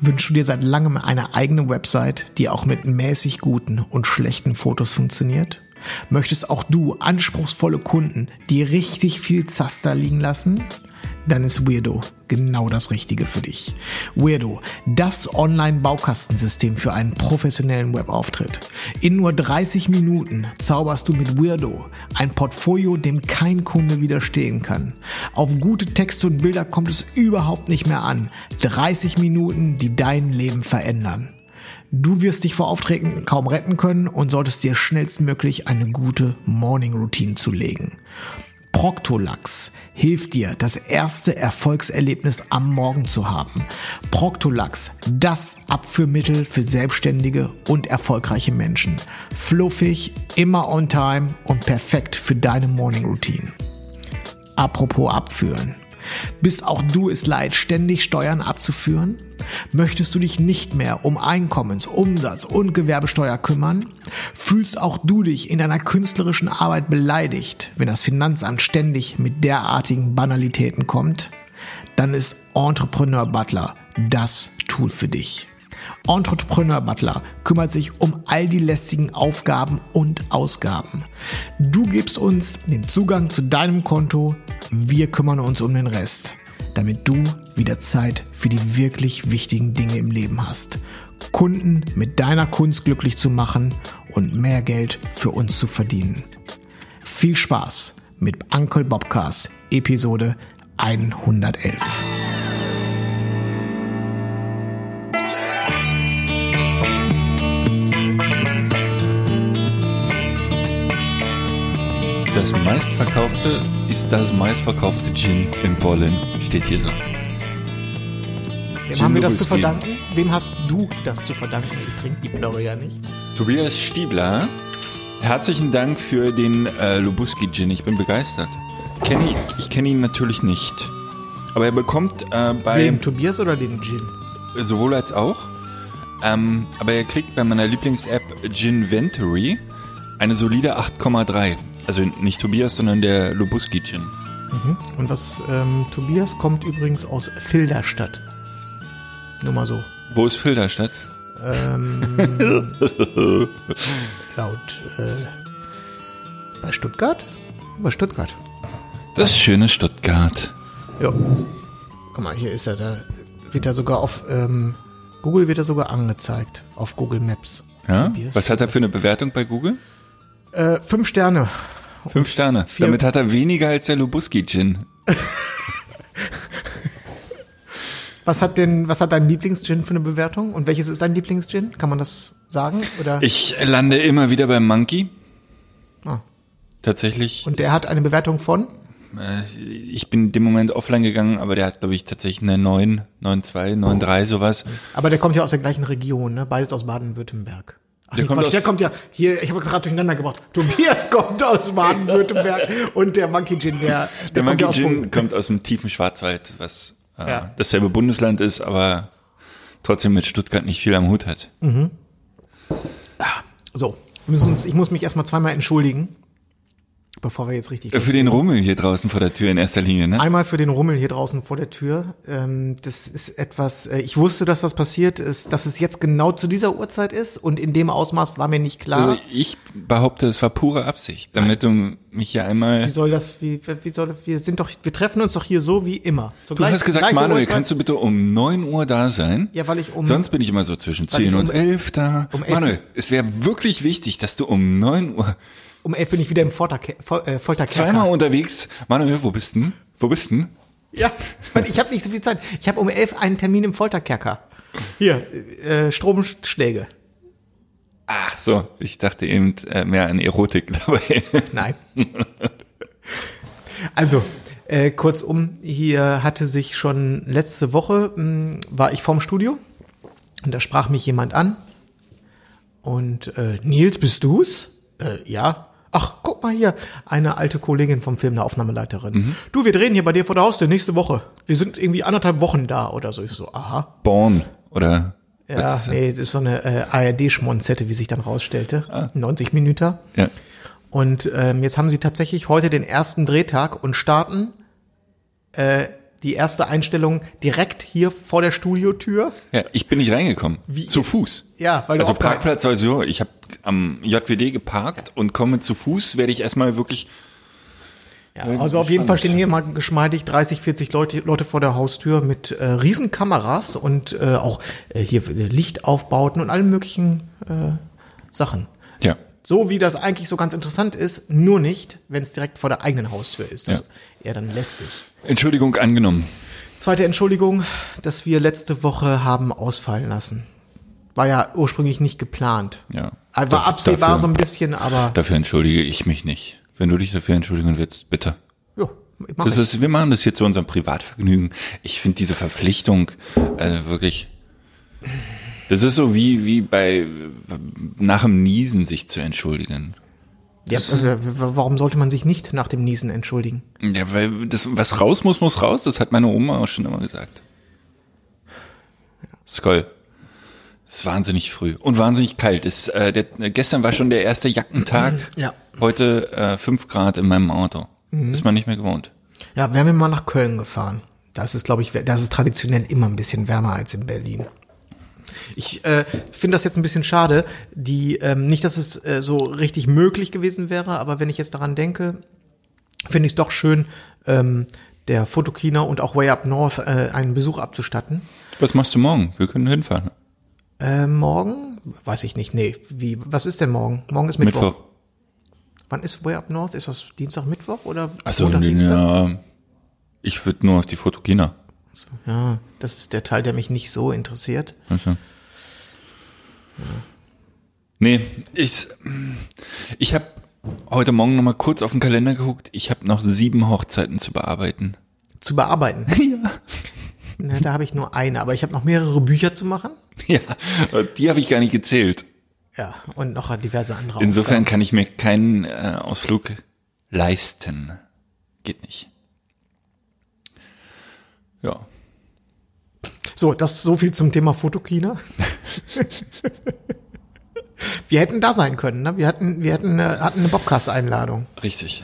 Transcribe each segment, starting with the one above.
Wünschst du dir seit langem eine eigene Website, die auch mit mäßig guten und schlechten Fotos funktioniert? Möchtest auch du anspruchsvolle Kunden, die richtig viel Zaster liegen lassen? Dann ist Weirdo genau das Richtige für dich. Weirdo, das Online-Baukastensystem für einen professionellen Webauftritt. In nur 30 Minuten zauberst du mit Weirdo ein Portfolio, dem kein Kunde widerstehen kann. Auf gute Texte und Bilder kommt es überhaupt nicht mehr an. 30 Minuten, die dein Leben verändern. Du wirst dich vor Aufträgen kaum retten können und solltest dir schnellstmöglich eine gute Morning Routine zulegen. Proctolax hilft dir, das erste Erfolgserlebnis am Morgen zu haben. Proctolax, das Abführmittel für selbstständige und erfolgreiche Menschen. Fluffig, immer on time und perfekt für deine Morning Routine. Apropos abführen. Bist auch du es leid, ständig Steuern abzuführen? Möchtest du dich nicht mehr um Einkommens-, Umsatz- und Gewerbesteuer kümmern? Fühlst auch du dich in deiner künstlerischen Arbeit beleidigt, wenn das Finanzamt ständig mit derartigen Banalitäten kommt? Dann ist Entrepreneur Butler das Tool für dich. Entrepreneur Butler kümmert sich um all die lästigen Aufgaben und Ausgaben. Du gibst uns den Zugang zu deinem Konto, wir kümmern uns um den Rest, damit du wieder Zeit für die wirklich wichtigen Dinge im Leben hast. Kunden mit deiner Kunst glücklich zu machen und mehr Geld für uns zu verdienen. Viel Spaß mit Uncle Bobcast Episode 111. Das meistverkaufte ist das meistverkaufte Gin in Berlin. Steht hier so. Wem Gin haben wir das zu verdanken? Wem hast du das zu verdanken? Ich trinke die Plörre ja nicht. Tobias Stiebler, herzlichen Dank für den äh, Lubuski Gin. Ich bin begeistert. Kenn ich ich kenne ihn natürlich nicht. Aber er bekommt äh, bei Wem, Tobias oder den Gin? sowohl als auch. Ähm, aber er kriegt bei meiner Lieblings-App Ginventory eine solide 8,3. Also nicht Tobias, sondern der Lubuski Gin. Und was, ähm, Tobias kommt übrigens aus Filderstadt. Nur mal so. Wo ist Filderstadt? Laut, äh, bei Stuttgart? Bei Stuttgart. Das schöne Stuttgart. Ja. Guck mal, hier ist er, da wird er sogar auf, ähm, Google wird er sogar angezeigt. Auf Google Maps. Ja? Was hat er für eine Bewertung bei Google? Äh, fünf Sterne. Fünf Sterne. vier- Damit hat er weniger als der Lubuski Gin. Was hat denn, was hat dein Lieblingsgin für eine Bewertung? Und welches ist dein Lieblingsgin? Kann man das sagen? Oder? Ich lande immer wieder beim Monkey. Ah. Tatsächlich. Und der hat eine Bewertung von? Äh, ich bin in dem Moment offline gegangen, aber der hat, glaube ich, tatsächlich eine 9, 9,2, 9,3, sowas. Aber der kommt ja aus der gleichen Region, ne? Beides aus Baden-Württemberg. Ach, Der nee, kommt Quatsch, aus- der kommt ja hier, ich habe gerade durcheinander gebracht. Tobias kommt aus Baden-Württemberg und der Monkey Gin, der, der, Der kommt Monkey aus Gin Polen. kommt aus dem tiefen Schwarzwald, was äh, Ja. dasselbe Bundesland ist, aber trotzdem mit Stuttgart nicht viel am Hut hat. So, wir müssen uns, ich muss mich erstmal zweimal entschuldigen, bevor wir jetzt richtig Für den Rummel hier draußen vor der Tür in erster Linie, ne? Einmal für den Rummel hier draußen vor der Tür. Ähm, das ist etwas, äh, ich wusste, dass das passiert ist, dass es jetzt genau zu dieser Uhrzeit ist und in dem Ausmaß war mir nicht klar. Also ich behaupte, es war pure Absicht, damit du mich hier einmal. Wie soll das, wie, wie soll das, wir sind doch, wir treffen uns doch hier so wie immer. Zur Du gleich- hast gesagt, Manuel, Uhrzeit. kannst du bitte um 9 Uhr da sein? Ja, weil ich um- Sonst bin ich immer so zwischen 10 um- und 11 da. um elf- Manuel, es wäre wirklich wichtig, dass du um 9 Uhr Um elf bin ich wieder im Folterke Fol äh, Folterkerker. zweimal unterwegs. Manuel, wo bist denn? Wo bist denn? Ja, ich habe nicht so viel Zeit. Ich habe um elf einen Termin im Folterkerker. Hier, äh, Stromschläge. Ach so, ich dachte eben äh, mehr an Erotik dabei. Nein. Also, äh, kurzum, hier hatte sich schon letzte Woche, mh, war ich vorm Studio Und da sprach mich jemand an und äh, Nils, bist du's? Äh, ja. Ach, guck mal hier, eine alte Kollegin vom Film, eine Aufnahmeleiterin. Du, wir drehen hier bei dir vor der Haustür nächste Woche. Wir sind irgendwie anderthalb Wochen da oder so. Ich so, aha. Born oder Ja, das? nee, das ist so eine äh, ARD-Schmonzette, wie sich dann rausstellte. 90 Minuten. Ja. Und ähm, jetzt haben sie tatsächlich heute den ersten Drehtag und starten äh, die erste Einstellung direkt hier vor der Studiotür. ja, ich bin nicht reingekommen. Wie- zu Fuß. Ja, weil du also Parkplatz sowieso. Ich habe am JWD geparkt und komme zu Fuß, werde ich erstmal wirklich Ja, also auf jeden spannend. Fall stehen hier mal geschmeidig 30, 40 Leute, Leute vor der Haustür mit äh, riesen Kameras und äh, auch äh, hier äh, Lichtaufbauten und allen möglichen äh, Sachen. Ja. So wie das eigentlich so ganz interessant ist, nur nicht, wenn es direkt vor der eigenen Haustür ist. Das Ja. ist eher dann lästig. Entschuldigung angenommen. Zweite Entschuldigung, dass wir letzte Woche haben ausfallen lassen. War ja ursprünglich nicht geplant. Ja. War Daf- absehbar dafür- so ein bisschen, aber Dafür entschuldige ich mich nicht. Wenn du dich dafür entschuldigen willst, bitte. ja, Das ist, wir machen das hier zu unserem Privatvergnügen. Ich finde diese Verpflichtung äh, wirklich. Das ist so wie wie bei nach dem Niesen sich zu entschuldigen. ja, warum sollte man sich nicht nach dem Niesen entschuldigen? Ja, weil das was raus muss muss raus. Das hat meine Oma auch schon immer gesagt. Skoll. Es ist wahnsinnig früh und wahnsinnig kalt. Es, äh, der, gestern war schon der erste Jackentag. Ja. Heute äh, fünf Grad in meinem Auto. Mhm. Ist man nicht mehr gewohnt. Ja, wären wir mal nach Köln gefahren. Das ist, glaube ich, das ist traditionell immer ein bisschen wärmer als in Berlin. Ich äh, finde das jetzt ein bisschen schade. Die ähm, nicht, dass es äh, so richtig möglich gewesen wäre, aber wenn ich jetzt daran denke, finde ich es doch schön, ähm, der Fotokina und auch Way Up North äh, einen Besuch abzustatten. Was machst du morgen? Wir können hinfahren. Äh, morgen? Weiß ich nicht. Nee, wie, was ist denn morgen? Morgen ist Mittwoch. Mittwoch. Wann ist Way Up North? Ist das Dienstag, Mittwoch oder Achso, Montag, Dienstag? ja. Ich würde nur auf die Fotokina. Ja, das ist der Teil, der mich nicht so interessiert. Also. Nee, ich, ich habe heute Morgen noch mal kurz auf den Kalender geguckt. Ich habe noch sieben Hochzeiten zu bearbeiten. Zu bearbeiten. Ja. Na, da habe ich nur eine, aber ich habe noch mehrere Bücher zu machen. Ja, die habe ich gar nicht gezählt. Ja, und noch diverse andere Insofern Aufgaben. kann ich mir keinen äh, Ausflug leisten. Geht nicht. Ja. So, das so viel zum Thema Fotokina. wir hätten da sein können, ne? Wir hatten, wir hatten, äh, hatten eine Bobcast-Einladung. Richtig.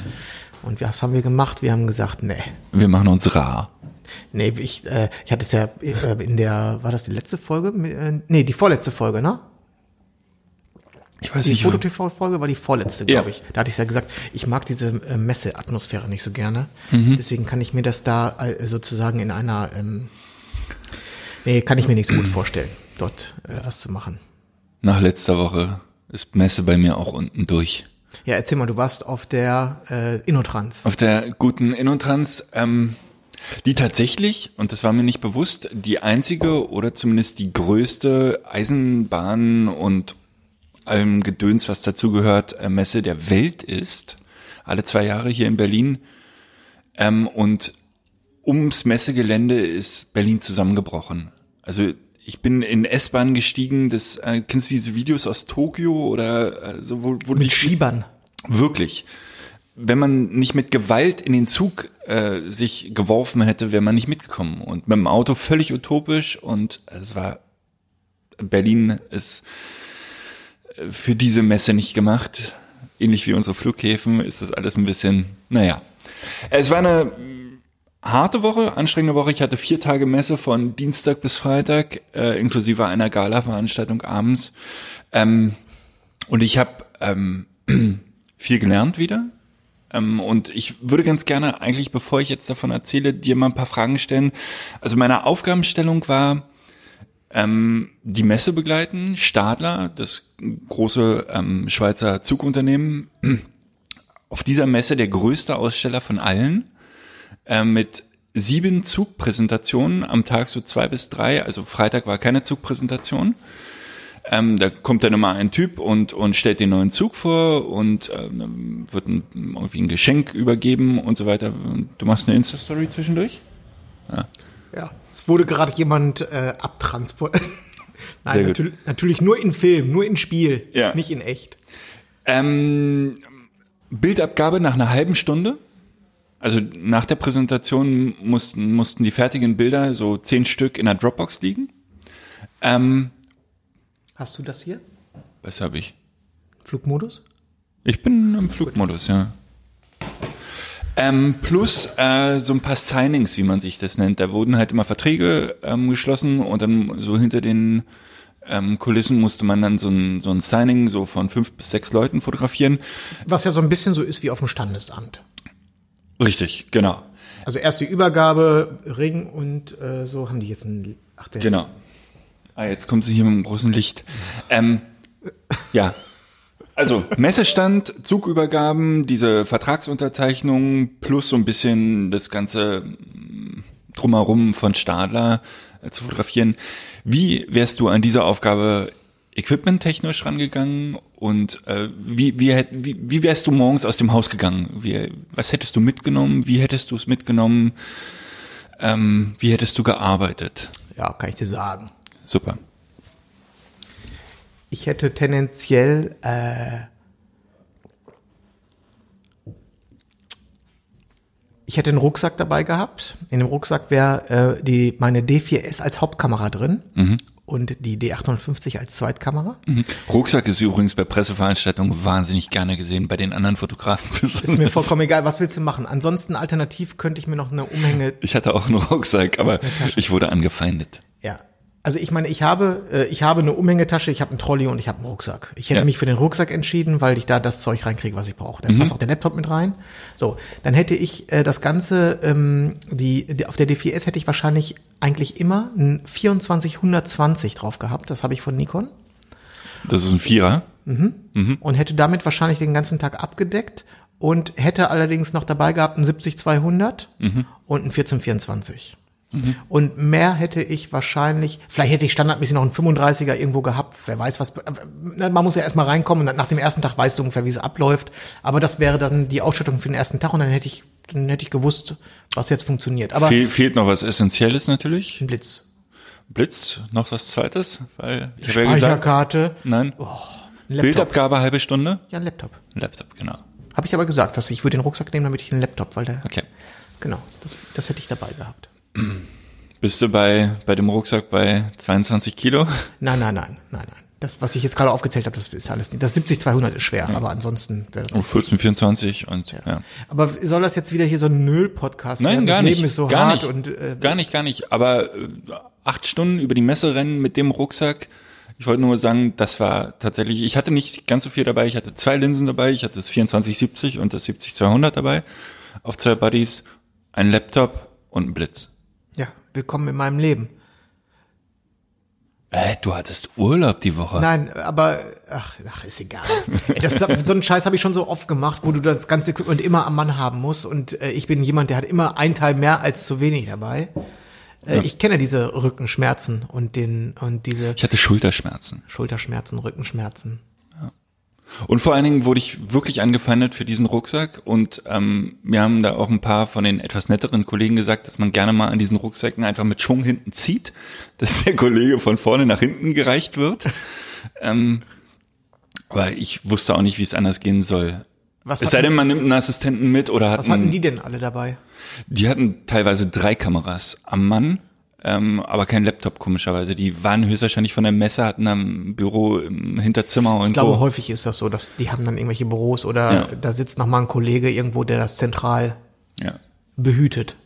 Und was haben wir gemacht? Wir haben gesagt, nee. Wir machen uns rar. Nee, ich, äh, ich hatte es ja äh, in der, war das die letzte Folge? Äh, nee, die vorletzte Folge, ne? Ich weiß Die nicht. Foto-TV-Folge war die vorletzte, Ja. glaube ich. Da hatte ich ja gesagt, ich mag diese äh, Messe-Atmosphäre nicht so gerne. Mhm. Deswegen kann ich mir das da äh, sozusagen in einer, ähm, nee, kann ich mir nicht so gut vorstellen, dort äh, was zu machen. Nach letzter Woche ist Messe bei mir auch unten durch. Ja, erzähl mal, du warst auf der äh, Innotrans. Auf der guten Innotrans, ähm, die tatsächlich, und das war mir nicht bewusst, die einzige oder zumindest die größte Eisenbahn und allem Gedöns, was dazugehört, äh, Messe der Welt ist. Alle zwei Jahre hier in Berlin. Ähm, und ums Messegelände ist Berlin zusammengebrochen. Also ich bin in S-Bahn gestiegen, das äh, kennst du diese Videos aus Tokio oder äh, so, wo, wo die Mit Schiebern. Wirklich. Wenn man nicht mit Gewalt in den Zug äh, sich geworfen hätte, wäre man nicht mitgekommen. Und mit dem Auto völlig utopisch und es war Berlin ist für diese Messe nicht gemacht. Ähnlich wie unsere Flughäfen ist das alles ein bisschen, naja. Es war eine harte Woche, anstrengende Woche. Ich hatte vier Tage Messe von Dienstag bis Freitag, äh, inklusive einer Gala-Veranstaltung abends. Ähm, und ich habe ähm, viel gelernt wieder. Ähm, und ich würde ganz gerne eigentlich, bevor ich jetzt davon erzähle, dir mal ein paar Fragen stellen. Also meine Aufgabenstellung war, ähm, die Messe begleiten, Stadler, das große ähm, Schweizer Zugunternehmen, auf dieser Messe der größte Aussteller von allen, äh, mit sieben Zugpräsentationen am Tag so zwei bis drei. Also Freitag war keine Zugpräsentation. Ähm, da kommt dann immer ein Typ und, und stellt den neuen Zug vor und ähm, wird ein, irgendwie ein Geschenk übergeben und so weiter. Du machst eine Insta-Story zwischendurch? Ja. Es wurde gerade jemand äh, abtransportiert. Nein, natürlich, natürlich nur in Film, nur in Spiel, Ja. nicht in echt. Ähm, Bildabgabe nach einer halben Stunde. Also nach der Präsentation mussten, mussten die fertigen Bilder, so zehn Stück, in der Dropbox liegen. Ähm, Hast du das hier? was habe ich? Flugmodus? Ich bin im Flugmodus, ja. Ähm, plus äh, so ein paar Signings, wie man sich das nennt. Da wurden halt immer Verträge ähm, geschlossen und dann so hinter den ähm, Kulissen musste man dann so ein, so ein Signing so von fünf bis sechs Leuten fotografieren. Was ja so ein bisschen so ist wie auf dem Standesamt. Richtig, genau. Also erst die Übergabe, Ring und äh, so haben die jetzt ein. Ach, der Genau. Ah, jetzt kommt sie hier mit einem großen Licht. Ähm, ja. Also Messestand, Zugübergaben, diese Vertragsunterzeichnung plus so ein bisschen das ganze mm, drumherum von Stadler äh, zu fotografieren. Wie wärst du an diese Aufgabe equipmenttechnisch rangegangen und äh, wie, wie, wie, wie wärst du morgens aus dem Haus gegangen? Wie, was hättest du mitgenommen? Wie hättest du es mitgenommen? Ähm, wie hättest du gearbeitet? Ja, kann ich dir sagen. Super. Ich hätte tendenziell äh, ich hätte einen Rucksack dabei gehabt. In dem Rucksack wäre äh, die meine D4S als Hauptkamera drin und die D850 als Zweitkamera. Rucksack ist übrigens bei Presseveranstaltungen wahnsinnig gerne gesehen, bei den anderen Fotografen. Ist mir vollkommen egal, was willst du machen? Ansonsten alternativ könnte ich mir noch eine Umhänge Ich hatte auch einen Rucksack, aber ich wurde angefeindet. Ja. Also ich meine, ich habe, äh, ich habe eine Umhängetasche, ich habe einen Trolley und ich habe einen Rucksack. Ich hätte Ja. mich für den Rucksack entschieden, weil ich da das Zeug reinkriege, was ich brauche. Da passt auch der Laptop mit rein. So, dann hätte ich äh, das Ganze, ähm, die, die auf der D4S hätte ich wahrscheinlich eigentlich immer ein 2420 drauf gehabt. Das habe ich von Nikon Das ist ein Vierer. und hätte damit wahrscheinlich den ganzen Tag abgedeckt und hätte allerdings noch dabei gehabt einen 70200 und einen 1424. Und mehr hätte ich wahrscheinlich, vielleicht hätte ich standardmäßig noch einen 35er irgendwo gehabt, wer weiß was, äh, man muss ja erstmal reinkommen und nach dem ersten Tag weißt du ungefähr, wie es abläuft, aber das wäre dann die Ausstattung für den ersten Tag und dann hätte ich, dann hätte ich gewusst, was jetzt funktioniert. Aber Fehl, fehlt noch was Essentielles natürlich. ein Blitz. Blitz, noch was Zweites, weil ich habe ja gesagt, Speicherkarte, nein. ein Laptop. Biltabgabe halbe Stunde. Ja, ein Laptop. Ein Laptop, genau. Habe ich aber gesagt, dass ich würde den Rucksack nehmen, damit ich einen Laptop, weil der, Okay. genau, das, das hätte ich dabei gehabt. Bist du bei, bei dem Rucksack bei 22 Kilo? Nein, nein, nein, nein, nein. Das, was ich jetzt gerade aufgezählt habe, das ist alles nicht. Das 70-200 ist schwer, aber ansonsten wäre das Oh, 14, 24 und ja. Aber soll das jetzt wieder hier so ein Null-Podcast Nein, werden? gar das nicht. Leben ist so gar hart nicht. und äh, gar nicht, gar nicht. Aber äh, acht Stunden über die Messe rennen mit dem Rucksack. Ich wollte nur sagen, das war tatsächlich, ich hatte nicht ganz so viel dabei. Ich hatte zwei Linsen dabei. Ich hatte das 2470 und das 70-200 dabei. Auf zwei Buddies, ein Laptop und ein Blitz. Ja, willkommen in meinem Leben. Äh, du hattest Urlaub die Woche. Nein, aber ach, ach ist egal. Das, so einen Scheiß habe ich schon so oft gemacht, wo du das ganze Equipment immer am Mann haben musst und äh, ich bin jemand, der hat immer ein Teil mehr als zu wenig dabei. Äh, Ich kenne diese Rückenschmerzen und den und diese Ich hatte Schulterschmerzen. Schulterschmerzen, Rückenschmerzen. Und vor allen Dingen wurde ich wirklich angefeindet für diesen Rucksack und ähm, mir haben da auch ein paar von den etwas netteren Kollegen gesagt, dass man gerne mal an diesen Rucksäcken einfach mit Schwung hinten zieht, dass der Kollege von vorne nach hinten gereicht wird. ähm, aber ich wusste auch nicht, wie es anders gehen soll. Was es sei denn, man nimmt einen Assistenten mit oder hat Was hatten einen, die denn alle dabei? die hatten teilweise drei Kameras am Mann, ähm, aber kein Laptop komischerweise. Die waren höchstwahrscheinlich von der Messe, hatten am Büro im Hinterzimmer und Ich glaube, so. häufig ist das so, dass die haben dann irgendwelche Büros oder Ja. da sitzt noch mal ein Kollege irgendwo, der das zentral Ja. behütet.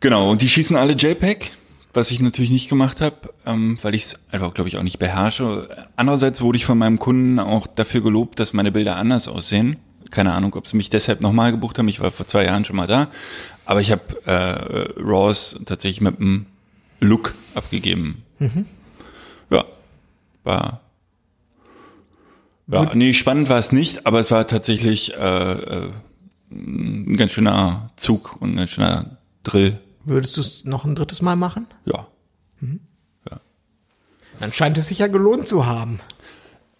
Genau, und die schießen alle JPEG, was ich natürlich nicht gemacht habe, ähm, weil ich es einfach, glaube ich, auch nicht beherrsche. Andererseits wurde ich von meinem Kunden auch dafür gelobt, dass meine Bilder anders aussehen. Keine Ahnung, ob sie mich deshalb nochmal gebucht haben. Ich war vor zwei Jahren schon mal da. Aber ich habe äh, Raws tatsächlich mit einem Look abgegeben. Ja, war... Ja, nee, spannend war es nicht, aber es war tatsächlich äh, äh, ein ganz schöner Zug und ein ganz schöner Drill. Würdest du es noch ein drittes Mal machen? Ja. Dann scheint es sich ja gelohnt zu haben.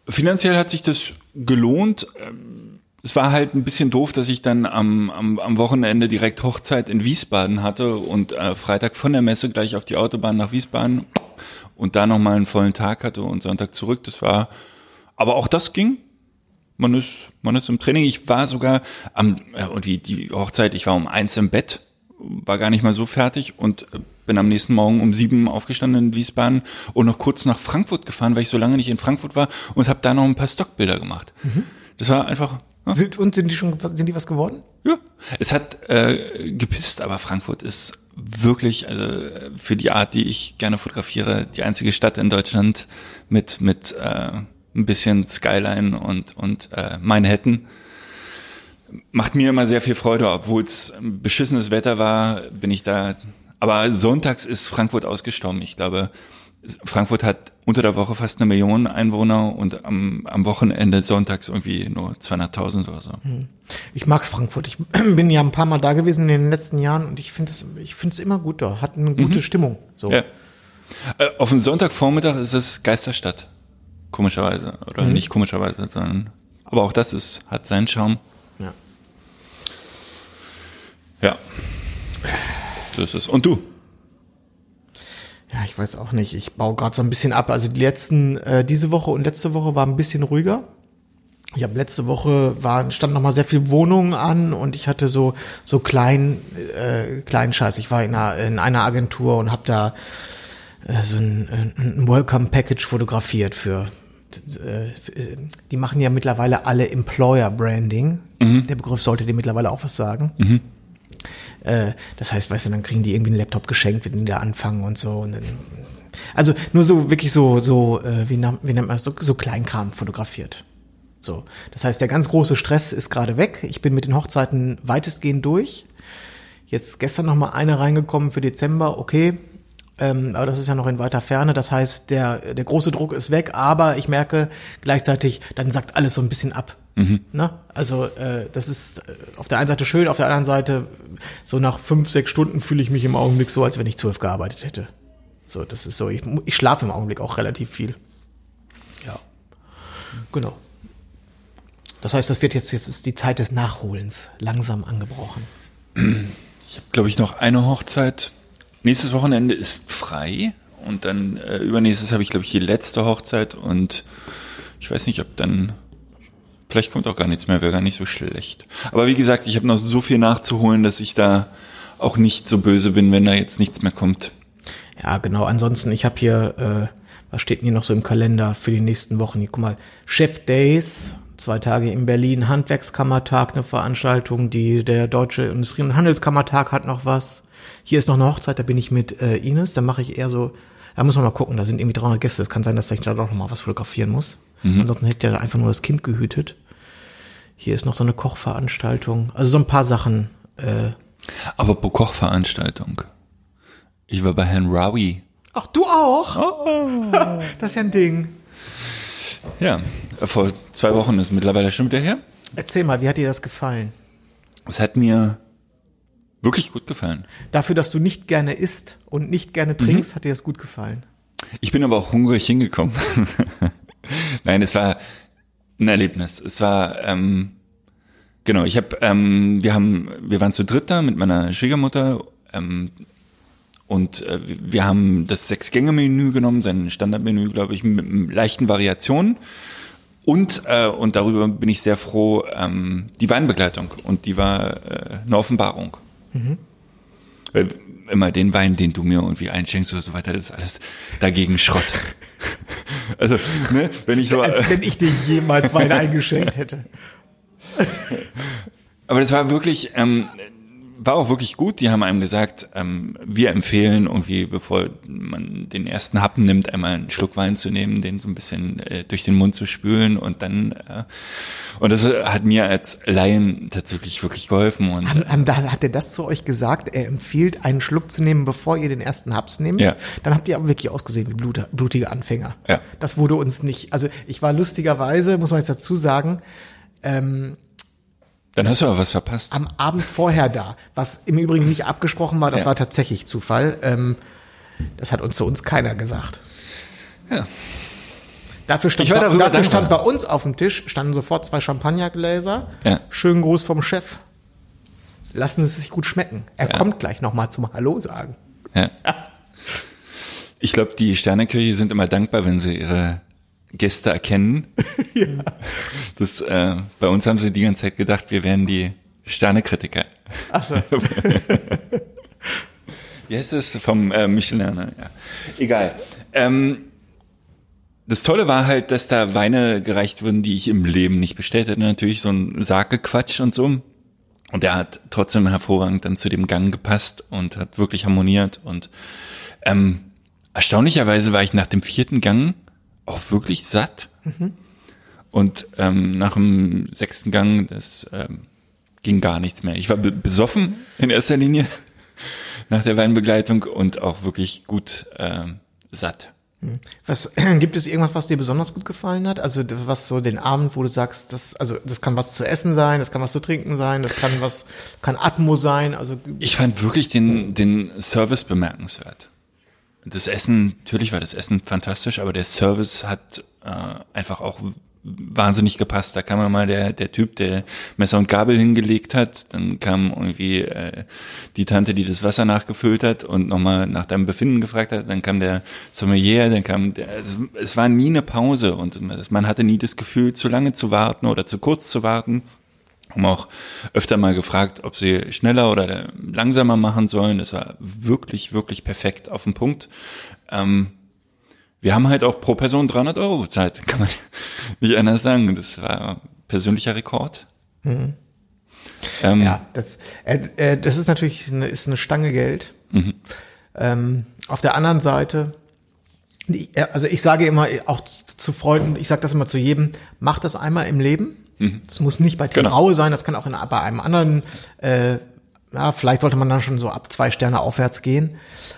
Finanziell hat sich das gelohnt. Ähm, Es war halt ein bisschen doof, dass ich dann am, am, am Wochenende direkt Hochzeit in Wiesbaden hatte und äh, Freitag von der Messe gleich auf die Autobahn nach Wiesbaden und da nochmal einen vollen Tag hatte und Sonntag zurück. Das war, aber auch das ging. Man ist, man ist im Training. Ich war sogar am, äh, und die, die Hochzeit, ich war um eins im Bett, war gar nicht mal so fertig und äh, bin am nächsten Morgen um sieben aufgestanden in Wiesbaden und noch kurz nach Frankfurt gefahren, weil ich so lange nicht in Frankfurt war und habe da noch ein paar Stockbilder gemacht. Das war einfach. Sind, und sind die schon, sind die was geworden? ja. Es hat äh, gepisst, aber Frankfurt ist wirklich, also für die Art, die ich gerne fotografiere, die einzige Stadt in Deutschland mit mit äh, ein bisschen Skyline und und äh, Manhattan. Macht mir immer sehr viel Freude, obwohl es beschissenes Wetter war, bin ich da. Aber sonntags ist Frankfurt ausgestorben. Ich glaube, Frankfurt hat unter der Woche fast eine Million Einwohner und am, am Wochenende sonntags irgendwie nur 200.000 oder so. Ich mag Frankfurt. Ich bin ja ein paar Mal da gewesen in den letzten Jahren und ich finde es, ich finde es immer gut da. Hat eine gute Stimmung. So. Ja. Äh, auf dem Sonntagvormittag ist es Geisterstadt. Komischerweise. Oder nicht komischerweise, sondern. Aber auch das ist, hat seinen Charme. Ja. Ja. So ist es. Und du? Ja, ich weiß auch nicht. Ich baue gerade so ein bisschen ab. Also die letzten, äh, diese Woche und letzte Woche war ein bisschen ruhiger. Ich habe letzte Woche war stand noch mal sehr viel Wohnungen an und ich hatte so so klein äh, kleinen Scheiß. Ich war in einer, in einer Agentur und habe da äh, so ein, ein Welcome Package fotografiert für äh, die machen ja mittlerweile alle Employer Branding. Der Begriff sollte dir mittlerweile auch was sagen. Äh, das heißt, weißt du, dann kriegen die irgendwie einen Laptop geschenkt, wenn die da anfangen und so. Und dann, also nur so wirklich so, so äh, wie, nennt man das, so, so Kleinkram fotografiert. So. Das heißt, der ganz große Stress ist gerade weg. Ich bin mit den Hochzeiten weitestgehend durch. Jetzt gestern noch mal eine reingekommen für Dezember, okay. Ähm, aber das ist ja noch in weiter Ferne. Das heißt, der, der große Druck ist weg, aber ich merke gleichzeitig, dann sagt alles so ein bisschen ab. Ne? Also äh, das ist äh, auf der einen Seite schön, auf der anderen Seite so nach fünf, sechs Stunden fühle ich mich im Augenblick so, als wenn ich zwölf gearbeitet hätte. So, das ist so. Ich, ich schlafe im Augenblick auch relativ viel. Ja. Genau. Das heißt, das wird jetzt, jetzt ist die Zeit des Nachholens langsam angebrochen. Ich habe, glaube ich, noch eine Hochzeit. Nächstes Wochenende ist frei und dann äh, übernächstes habe ich, glaube ich, die letzte Hochzeit und ich weiß nicht, ob dann vielleicht kommt auch gar nichts mehr, wäre gar nicht so schlecht. Aber wie gesagt, ich habe noch so viel nachzuholen, dass ich da auch nicht so böse bin, wenn da jetzt nichts mehr kommt. Ja, genau. Ansonsten, ich habe hier, äh, was steht denn hier noch so im Kalender für die nächsten Wochen? Hier, guck mal, Chef Days, zwei Tage in Berlin, Handwerkskammertag, eine Veranstaltung, die der Deutsche Industrie- und Handelskammertag hat noch was. Hier ist noch eine Hochzeit, da bin ich mit äh, Ines, da mache ich eher so, da muss man mal gucken, da sind irgendwie 300 Gäste, es kann sein, dass ich da doch noch mal was fotografieren muss. Ansonsten hätte der einfach nur das Kind gehütet. Hier ist noch so eine Kochveranstaltung, also so ein paar Sachen, äh, Aber pro Kochveranstaltung. Ich war bei Herrn Rawi. Ach, du auch? das ist ja ein Ding. Ja, vor zwei Wochen ist mittlerweile schon wieder her. Erzähl mal, wie hat dir das gefallen? Es hat mir wirklich gut gefallen. Dafür, dass du nicht gerne isst und nicht gerne trinkst, hat dir das gut gefallen. Ich bin aber auch hungrig hingekommen. Nein, es war ein Erlebnis. Es war ähm, genau. Ich habe, ähm, wir haben, wir waren zu dritt da mit meiner Schwiegermutter ähm, und äh, wir haben das Sechs-Gänge-Menü genommen, sein Standardmenü, glaube ich, mit, mit leichten Variationen. Und äh, und darüber bin ich sehr froh. Ähm, die Weinbegleitung und die war äh, eine Offenbarung. Weil immer den Wein, den du mir irgendwie einschenkst oder so weiter, das ist alles dagegen Schrott. Also, ne, wenn ich so, Als wenn ich dir jemals Wein eingeschenkt hätte. aber das war wirklich, ähm, war auch wirklich gut. Die haben einem gesagt, ähm, wir empfehlen irgendwie, bevor man den ersten Happen nimmt, einmal einen Schluck Wein zu nehmen, den so ein bisschen äh, durch den Mund zu spülen und dann, äh, und das hat mir als Laien tatsächlich wirklich geholfen und Haben, haben, da- hat er das zu euch gesagt? Er empfiehlt, einen Schluck zu nehmen, bevor ihr den ersten Haps nehmt? Ja. Dann habt ihr aber wirklich ausgesehen wie blut, blutige Anfänger. Ja. Das wurde uns nicht, also ich war lustigerweise, muss man jetzt dazu sagen, dann hast du aber was verpasst. am Abend vorher da, was im Übrigen nicht abgesprochen war, das Ja. war tatsächlich Zufall. Ähm, das hat uns zu uns keiner gesagt. Ja. Dafür stand, bei, dafür dankbar. stand bei uns auf dem Tisch, standen sofort zwei Champagnergläser. Ja. Schönen Gruß vom Chef. Lassen Sie es sich gut schmecken. Er Ja. kommt gleich nochmal zum Hallo sagen. Ja. Ich glaube, die Sternekirche sind immer dankbar, wenn sie ihre Gäste erkennen. ja. Das, äh, bei uns haben sie die ganze Zeit gedacht, wir wären die Sternekritiker. Ach so. Wie heißt das? Vom äh, Michelin, ne? ja. Egal. Ähm, das Tolle war halt, dass da Weine gereicht wurden, die ich im Leben nicht bestellt hätte. Natürlich so ein Sagequatsch und so. Und der hat trotzdem hervorragend dann zu dem Gang gepasst und hat wirklich harmoniert. Und ähm, erstaunlicherweise war ich nach dem vierten Gang auch wirklich satt. Mhm. Und ähm, nach dem sechsten Gang, das ähm, ging gar nichts mehr. Ich war besoffen in erster Linie nach der Weinbegleitung und auch wirklich gut ähm, satt. Was gibt es irgendwas, was dir besonders gut gefallen hat? Also was so den Abend, wo du sagst, das also das kann was zu essen sein, das kann was zu trinken sein, das kann was kann Atmo sein. Also ich fand wirklich den den Service bemerkenswert. Das Essen, natürlich war das Essen fantastisch, aber der Service hat äh, einfach auch wahnsinnig gepasst. Da kam mal der, der Typ, der Messer und Gabel hingelegt hat. Dann kam irgendwie äh, die Tante, die das Wasser nachgefüllt hat und nochmal nach deinem Befinden gefragt hat. Dann kam der Sommelier, dann kam der, also es war nie eine Pause und man hatte nie das Gefühl, zu lange zu warten oder zu kurz zu warten. Haben auch öfter mal gefragt, ob sie schneller oder langsamer machen sollen. Das war wirklich, wirklich perfekt auf den Punkt. Ähm, wir haben halt auch pro Person 300 Euro bezahlt, kann man nicht anders sagen. Das war persönlicher Rekord. Mhm. Ähm, ja, das, äh, äh, das ist natürlich eine, ist eine Stange Geld. Mhm. Ähm, auf der anderen Seite, also ich sage immer auch zu Freunden, ich sage das immer zu jedem, mach das einmal im Leben. Mhm. Das muss nicht bei Tim genau. sein, das kann auch in, bei einem anderen äh, ja, vielleicht sollte man dann schon so ab zwei Sterne aufwärts gehen.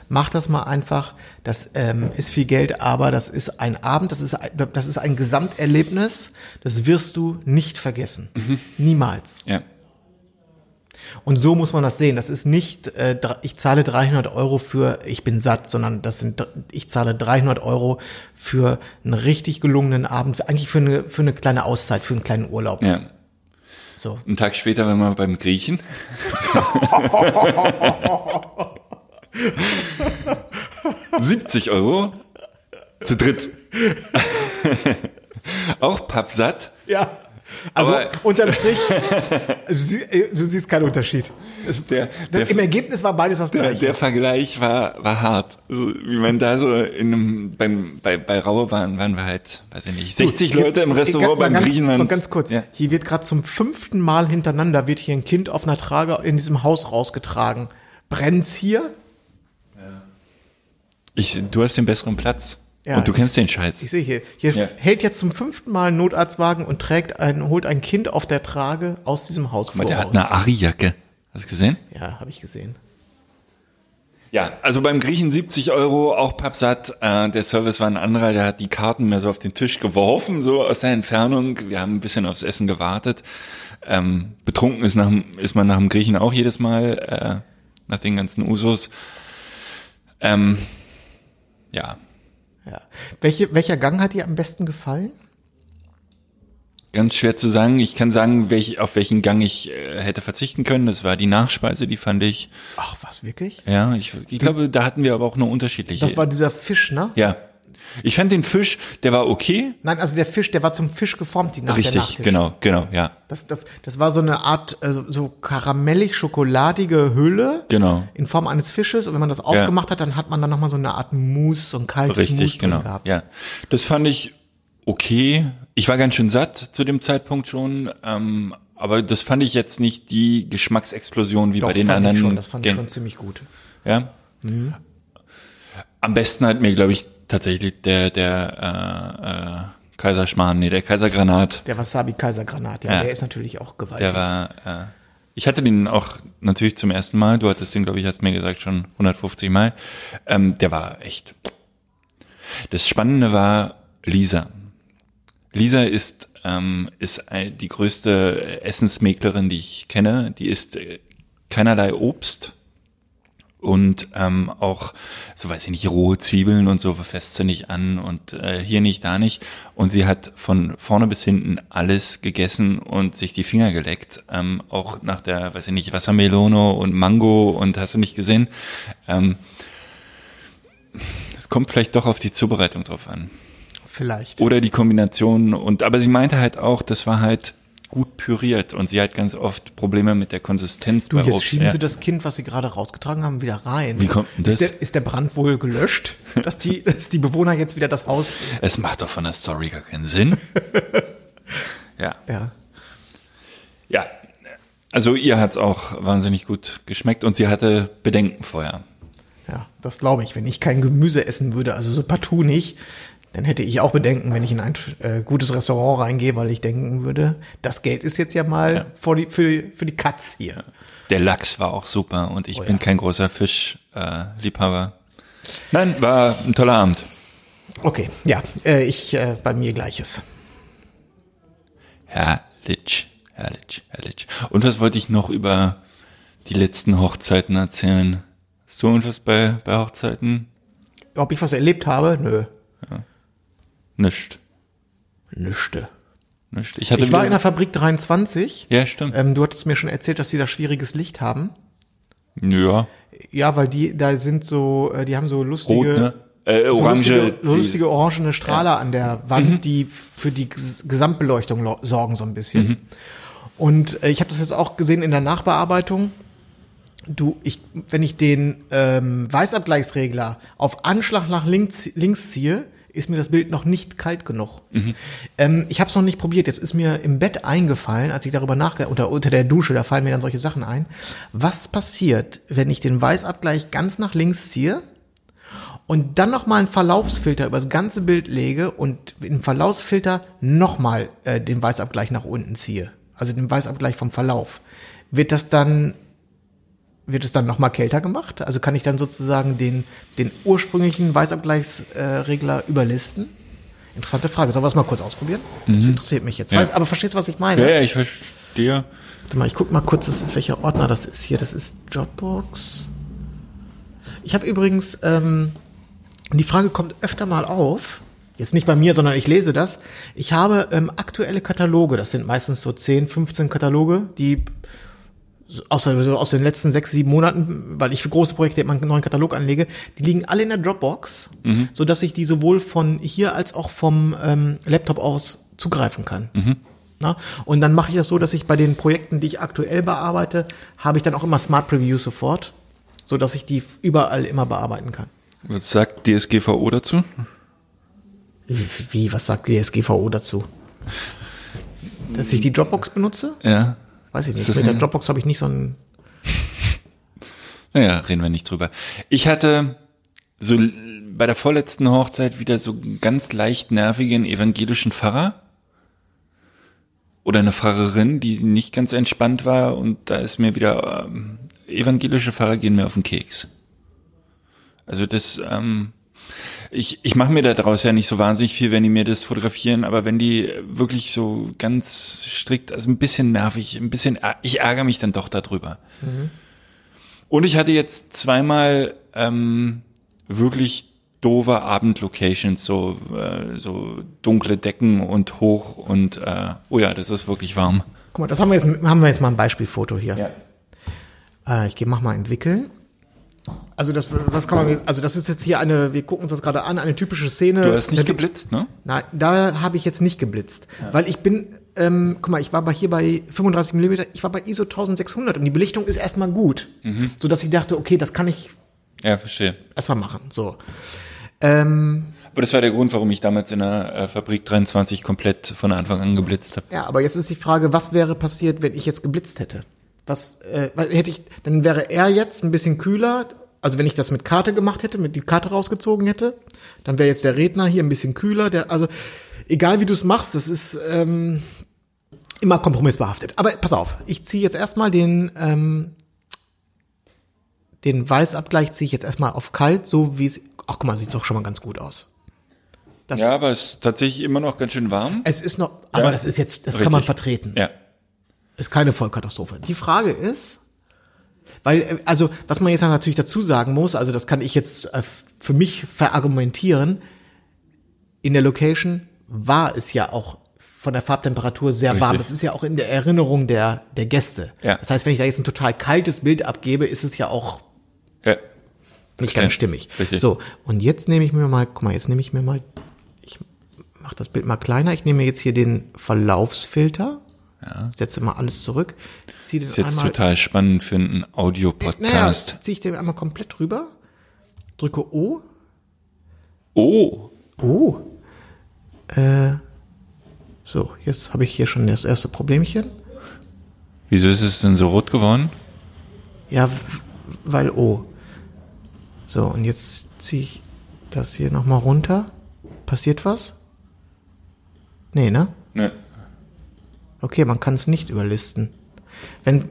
Mach das mal einfach. Das ähm, ist viel Geld, aber das ist ein Abend, das ist, das ist ein Gesamterlebnis. Das wirst du nicht vergessen. Mhm. Niemals. Ja. Und so muss man das sehen. Das ist nicht, äh, ich zahle 300 Euro für, ich bin satt, sondern das sind, ich zahle 300 Euro für einen richtig gelungenen Abend, eigentlich für eine, für eine kleine Auszeit, für einen kleinen Urlaub. Ja. So. Einen Tag später waren wir beim Griechen. Siebzig Euro zu dritt. Auch pappsatt. Ja. Also Aber unterm Strich, du, sie, du, siehst keinen Unterschied. Es, der, der, Im Ergebnis war beides das gleiche. Der, der Vergleich war, war hart. Also, wie man da so in einem, beim, bei, bei Raue waren, waren wir halt, weiß ich nicht, 60 du, Leute im Restaurant beim ganz, Griechenland. Ganz kurz, ja. hier wird gerade zum fünften Mal hintereinander, wird hier ein Kind auf einer Trage in diesem Haus rausgetragen. Brennt's hier? Ja. Ich, du hast den besseren Platz. Ja, und du kennst den Scheiß. Ich sehe hier. Hier ja. hält jetzt zum fünften Mal ein Notarztwagen und trägt ein, holt ein Kind auf der Trage aus diesem Haus vor. Der hat eine Ari-Jacke. Hast du gesehen? Ja, habe ich gesehen. Ja, also beim Griechen 70 Euro, auch pappsatt. Äh, der Service war ein anderer, der hat die Karten mehr so auf den Tisch geworfen, so aus der Entfernung. Wir haben ein bisschen aufs Essen gewartet. Ähm, betrunken ist, nach, ist man nach dem Griechen auch jedes Mal, äh, nach den ganzen Usos. Ähm, ja, ja. Welche, welcher Gang hat dir am besten gefallen? Ganz schwer zu sagen. Ich kann sagen, welch, auf welchen Gang ich äh, hätte verzichten können. Das war die Nachspeise, die fand ich. Ach, was, wirklich? Ja, ich, ich glaube, da hatten wir aber auch nur unterschiedliche. Das war dieser Fisch, ne? Ja. Ich fand den Fisch, der war okay. Nein, also der Fisch, der war zum Fisch geformt, die Nacht Richtig, genau, genau, ja. Das, das, das war so eine Art, äh, so karamellig-schokoladige Hülle. Genau. In Form eines Fisches. Und wenn man das aufgemacht ja. hat, dann hat man dann nochmal so eine Art Mousse, so ein kaltes Richtig, Mousse genau. gehabt. Ja. Das fand ich okay. Ich war ganz schön satt zu dem Zeitpunkt schon. Ähm, aber das fand ich jetzt nicht die Geschmacksexplosion wie Doch, bei den anderen. Ich schon, das fand ich schon ziemlich gut. Ja. Mhm. Am besten hat mir, glaube ich, tatsächlich der, der äh, äh, Kaiserschmarrn, nee, der Kaisergranat. Der Wasabi-Kaisergranat, ja, ja, der ist natürlich auch gewaltig. Der war, äh, ich hatte den auch natürlich zum ersten Mal, du hattest den, glaube ich, hast mir gesagt, schon 150 Mal. Ähm, der war echt. Das Spannende war Lisa. Lisa ist, ähm, ist die größte Essensmäklerin, die ich kenne. Die isst äh, keinerlei Obst und ähm, auch, so weiß ich nicht, rohe Zwiebeln und so verfasst sie nicht an und äh, hier nicht, da nicht. Und sie hat von vorne bis hinten alles gegessen und sich die Finger geleckt. Ähm, auch nach der, weiß ich nicht, Wassermelone und Mango und hast du nicht gesehen. Ähm, Es kommt vielleicht doch auf die Zubereitung drauf an. Vielleicht. Oder die Kombination und aber sie meinte halt auch, das war halt gut püriert und sie hat ganz oft Probleme mit der Konsistenz Du, bei jetzt Obst. schieben Ja. Sie das Kind, was Sie gerade rausgetragen haben, wieder rein. Wie kommt denn das? Ist der, ist der Brand wohl gelöscht, dass die, dass die Bewohner jetzt wieder das Haus, Es macht doch von der Story gar keinen Sinn. ja. ja. Ja. Also ihr hat's auch wahnsinnig gut geschmeckt und sie hatte Bedenken vorher. Ja, das glaube ich. Wenn ich kein Gemüse essen würde, also so partout nicht, dann hätte ich auch Bedenken, wenn ich in ein äh, gutes Restaurant reingehe, weil ich denken würde, das Geld ist jetzt ja mal vor die, für, für die Katz hier. Der Lachs war auch super und ich Oh ja. bin kein großer Fischliebhaber. Äh. Nein, war ein toller Abend. Okay, ja, äh, ich äh, bei mir gleiches. Herrlich, herrlich, herrlich. Und was wollte ich noch über die letzten Hochzeiten erzählen? Hast du irgendwas bei, bei Hochzeiten? Ob ich was erlebt habe? Nö. Nicht. Nüchte. Nicht. Ich hatte Ich war in der Fabrik 23. Ja, stimmt. Ähm, du hattest mir schon erzählt, dass die da schwieriges Licht haben. ja. Ja, weil die, da sind so, äh, die haben so lustige, Rot, ne? Äh, so orange. lustige, so lustige orangene Strahler an der Wand, die für die Ges- Gesamtbeleuchtung sorgen so ein bisschen. Und äh, ich habe das jetzt auch gesehen in der Nachbearbeitung. Du, ich, wenn ich den ähm, Weißabgleichsregler auf Anschlag nach links, links ziehe, ist mir das Bild noch nicht kalt genug. Ähm, ich habe es noch nicht probiert. Jetzt ist mir im Bett eingefallen, als ich darüber nachgedacht oder unter der Dusche, da fallen mir dann solche Sachen ein. Was passiert, wenn ich den Weißabgleich ganz nach links ziehe und dann nochmal einen Verlaufsfilter über das ganze Bild lege und im Verlaufsfilter nochmal äh, den Weißabgleich nach unten ziehe? Also den Weißabgleich vom Verlauf. Wird das dann wird es dann nochmal kälter gemacht? Also kann ich dann sozusagen den, den ursprünglichen Weißabgleichsregler überlisten? Interessante Frage. Sollen wir das mal kurz ausprobieren? Das interessiert mich jetzt. Ja. Weiß, aber verstehst du, was ich meine? Ja, ja, ich verstehe. Warte mal, ich guck mal kurz, das ist, welcher Ordner das ist hier. Das ist Dropbox. Ich habe übrigens, ähm, die Frage kommt öfter mal auf. Jetzt nicht bei mir, sondern ich lese das. Ich habe ähm, aktuelle Kataloge. Das sind meistens so 10, 15 Kataloge, die so aus, so aus den letzten sechs, sieben Monaten, weil ich für große Projekte immer einen neuen Katalog anlege, die liegen alle in der Dropbox, so dass ich die sowohl von hier als auch vom ähm, Laptop aus zugreifen kann. Na? Und dann mache ich das so, dass ich bei den Projekten, die ich aktuell bearbeite, habe ich dann auch immer Smart Preview sofort, so dass ich die überall immer bearbeiten kann. Was sagt DSGVO dazu? Wie, wie was sagt DSGVO dazu? Dass ich die Dropbox benutze? Ja. Weiß ich nicht. Mit der Dropbox habe ich nicht so ein Naja, reden wir nicht drüber. Ich hatte so bei der vorletzten Hochzeit wieder so ganz leicht nervigen evangelischen Pfarrer. Oder eine Pfarrerin, die nicht ganz entspannt war und da ist mir wieder, ähm, evangelische Pfarrer gehen mir auf den Keks. Also das, ähm, ich, ich mache mir da daraus ja nicht so wahnsinnig viel, wenn die mir das fotografieren, aber wenn die wirklich so ganz strikt, also ein bisschen nervig, ein bisschen, ich ärgere mich dann doch darüber. Und ich hatte jetzt zweimal ähm, wirklich doofe Abendlocations, so, äh, so dunkle Decken und hoch und äh, oh ja, das ist wirklich warm. Guck mal, das haben wir jetzt, haben wir jetzt mal ein Beispielfoto hier. Äh, ich gehe mach mal entwickeln. Also das, was kann man jetzt, also das ist jetzt hier eine, wir gucken uns das gerade an, eine typische Szene. Du hast nicht Eine- geblitzt, ne? Nein, da habe ich jetzt nicht geblitzt, weil ich bin, ähm, guck mal, ich war bei hier bei 35 mm, ich war bei ISO 1600 und die Belichtung ist erstmal gut, so dass ich dachte, okay, das kann ich Ja, verstehe. erstmal machen. So, ähm, Aber das war der Grund, warum ich damals in der äh, Fabrik 23 komplett von Anfang an geblitzt habe. ja, aber jetzt ist die Frage, was wäre passiert, wenn ich jetzt geblitzt hätte? Was äh, was hätte ich? Dann wäre er jetzt ein bisschen kühler. Also wenn ich das mit Karte gemacht hätte, mit die Karte rausgezogen hätte, dann wäre jetzt der Redner hier ein bisschen kühler. Der, also egal wie du es machst, das ist ähm, immer kompromissbehaftet. Aber pass auf, ich ziehe jetzt erstmal den ähm, den Weißabgleich ziehe ich jetzt erstmal auf kalt, so wie es. Ach guck mal, sieht doch schon mal ganz gut aus. Das, Ja, aber es ist tatsächlich immer noch ganz schön warm. Es ist noch, aber Ja. das ist jetzt, das kann man Richtig. vertreten. Ja. Ist keine Vollkatastrophe. Die Frage ist, weil, äh, also, was man jetzt natürlich dazu sagen muss, also das kann ich jetzt äh, für mich verargumentieren, in der Location war es ja auch von der Farbtemperatur sehr warm. Richtig. Das ist ja auch in der Erinnerung der, der Gäste. Ja. Das heißt, wenn ich da jetzt ein total kaltes Bild abgebe, ist es ja auch Ja. Nicht ganz stimmig. Richtig. So, und jetzt nehme ich mir mal, guck mal, jetzt nehme ich mir mal, ich mache das Bild mal kleiner. Ich nehme jetzt hier den Verlaufsfilter. Ja. Setze mal alles zurück. Ziehe den ist jetzt einmal. total spannend für einen Naja, Audiopodcast. ziehe ich den einmal komplett rüber. Drücke O. Oh, Oh. Äh, so, jetzt habe ich hier schon das erste Problemchen. wieso ist es denn so rot geworden? Ja, weil O. So, und jetzt ziehe ich das hier nochmal runter. Passiert was? Nee, ne? Ne. Okay, man kann es nicht überlisten. Wenn,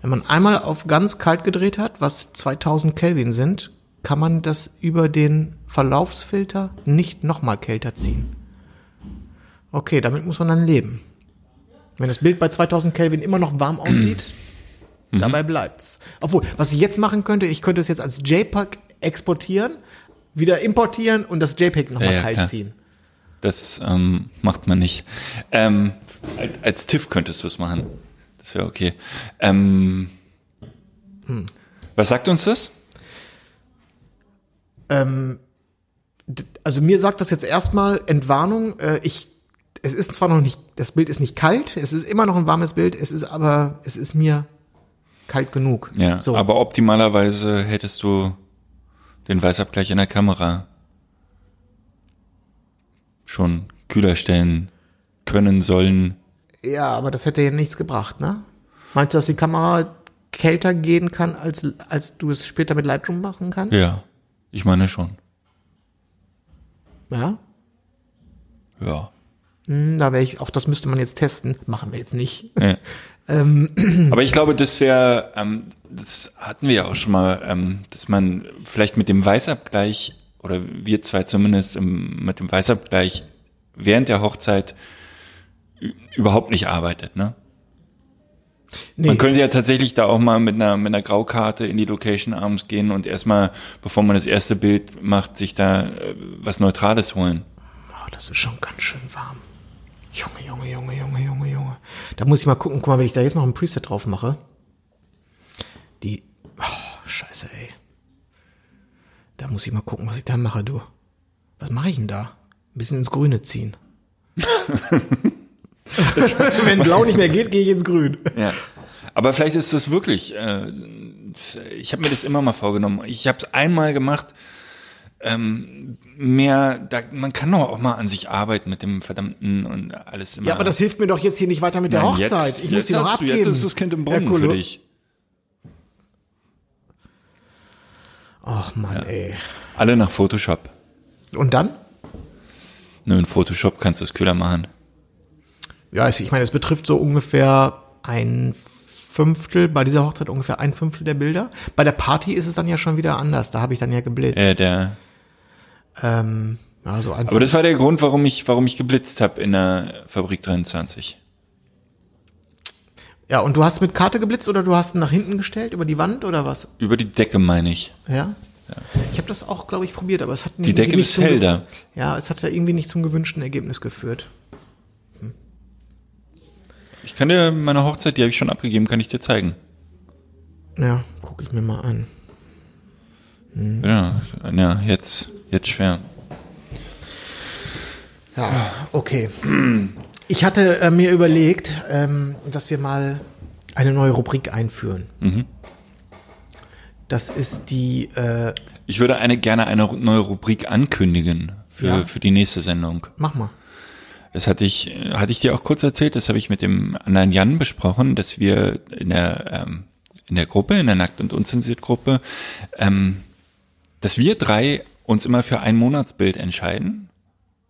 wenn man einmal auf ganz kalt gedreht hat, was 2000 Kelvin sind, kann man das über den Verlaufsfilter nicht nochmal kälter ziehen. Okay, damit muss man dann leben. Wenn das Bild bei 2000 Kelvin immer noch warm aussieht, dabei bleibt's. Obwohl, was ich jetzt machen könnte, ich könnte es jetzt als JPEG exportieren, wieder importieren und das JPEG nochmal Ja, ja, kalt klar. ziehen. Das ähm, macht man nicht. Ähm, als- TIFF könntest du es machen. Das wäre okay. Ähm, Was sagt uns das? also mir sagt das jetzt erstmal Entwarnung. Äh, ich, es ist zwar noch nicht, das Bild ist nicht kalt, es ist immer noch ein warmes Bild, es ist aber, es ist mir kalt genug. Ja, so. aber optimalerweise hättest du den Weißabgleich in der Kamera schon kühler stellen können sollen. ja, aber das hätte ja nichts gebracht, ne? Meinst du, dass die Kamera kälter gehen kann, als, als du es später mit Lightroom machen kannst? Ja, ich meine schon. Ja. Ja. Hm, Da wäre ich, auch das müsste man jetzt testen. Machen wir jetzt nicht. ja. Ähm, Aber ich glaube, das wäre, ähm, das hatten wir ja auch schon mal, ähm, dass man vielleicht mit dem Weißabgleich oder wir zwei zumindest im, mit dem Weißabgleich während der Hochzeit überhaupt nicht arbeitet, ne? nee. Man könnte ja tatsächlich da auch mal mit einer, mit einer Graukarte in die Location abends gehen und erstmal, bevor man das erste Bild macht, sich da äh, was Neutrales holen. Oh, das ist schon ganz schön warm. Junge, Junge, Junge, Junge, Junge, Junge. Da muss ich mal gucken. Guck mal, wenn ich da jetzt noch ein Preset drauf mache. Die. Oh, scheiße, ey. Da muss ich mal gucken, was ich da mache, du. Was mache ich denn da? Ein bisschen ins Grüne ziehen. wenn blau nicht mehr geht, gehe ich ins Grün. Ja. Aber vielleicht ist das wirklich, äh, ich habe mir das immer mal vorgenommen. Ich habe es einmal gemacht, ähm, mehr, da, man kann doch auch mal an sich arbeiten mit dem verdammten und alles immer. Ja, aber das hilft mir doch jetzt hier nicht weiter mit der Nein, Hochzeit. Jetzt, ich muss die noch hast du- abgeben. Jetzt ist das Kind im Brunnen Herr Kolo- für dich. Ach Mann, ey. Alle nach Photoshop. Und dann? Nur in Photoshop kannst du es kühler machen. Ja, also ich meine, es betrifft so ungefähr ein Fünftel, bei dieser Hochzeit ungefähr ein Fünftel der Bilder. Bei der Party ist es dann ja schon wieder anders, da habe ich dann ja geblitzt. Äh, der, ähm, ja, so ein aber das war der Grund, warum ich, warum ich geblitzt habe in der Fabrik 23. ja, und du hast mit Karte geblitzt oder du hast ihn nach hinten gestellt, über die Wand oder was? Über die Decke meine ich. Ja? Ich habe das auch, glaube ich, probiert, aber es hat Die Decke nicht ge- da. Ja, es hat ja irgendwie nicht zum gewünschten Ergebnis geführt. Ich kann dir meine Hochzeit, die habe ich schon abgegeben, kann ich dir zeigen. Ja, gucke ich mir mal an. Ja, ja jetzt, jetzt schwer. Ja, okay. Ich hatte äh, mir überlegt, ähm, dass wir mal eine neue Rubrik einführen. Das ist die, äh, Ich würde eine gerne eine neue Rubrik ankündigen für, Ja. für die nächste Sendung. mach mal. Das hatte ich, hatte ich dir auch kurz erzählt, das habe ich mit dem anderen Jan besprochen, dass wir in der, ähm, in der Gruppe, in der Nackt- und Unzensiert-Gruppe, ähm, dass wir drei uns immer für ein Monatsbild entscheiden.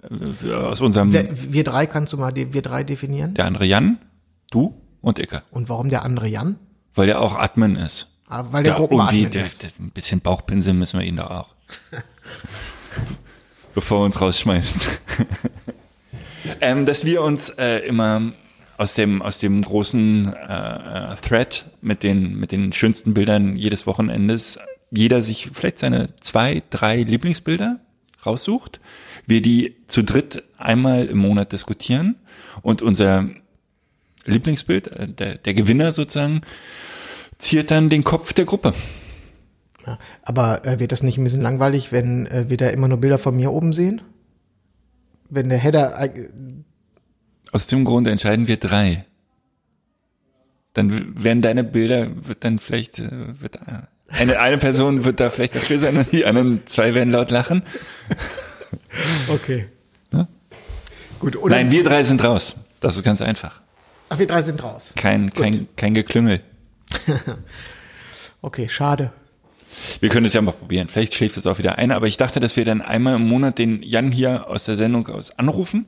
Äh, Aus unserem, Wir, wir drei kannst du mal wir drei definieren. der andere Jan, du und Icke. Und warum der andere Jan? Weil der auch Admin ist. Ah, weil der Ja, Gruppenadmin der, ist. der, ein bisschen Bauchpinsel müssen wir ihn da auch. Bevor er uns rausschmeißt. Ähm, dass wir uns äh, immer aus dem, aus dem großen äh, äh, Thread mit den, mit den schönsten Bildern jedes Wochenendes jeder sich vielleicht seine zwei, drei Lieblingsbilder raussucht, wir die zu dritt einmal im Monat diskutieren und unser Lieblingsbild, äh, der, der Gewinner sozusagen, ziert dann den Kopf der Gruppe. Ja, aber äh, wird das nicht ein bisschen langweilig, wenn äh, wir da immer nur Bilder von mir oben sehen? Wenn der Header. Äh, Aus dem Grund entscheiden wir drei. Dann werden deine Bilder, wird dann vielleicht, äh, wird äh, eine, eine Person wird da vielleicht dafür sein und die anderen zwei werden laut lachen. okay. Ne? Gut, oder? Nein, wir drei sind raus. Das ist ganz einfach. Ach, wir drei sind raus. Kein, kein, kein Geklüngel. Okay, schade. Wir können es ja mal probieren. Vielleicht schläft es auch wieder ein. Aber ich dachte, dass wir dann einmal im Monat den Jan hier aus der Sendung aus anrufen.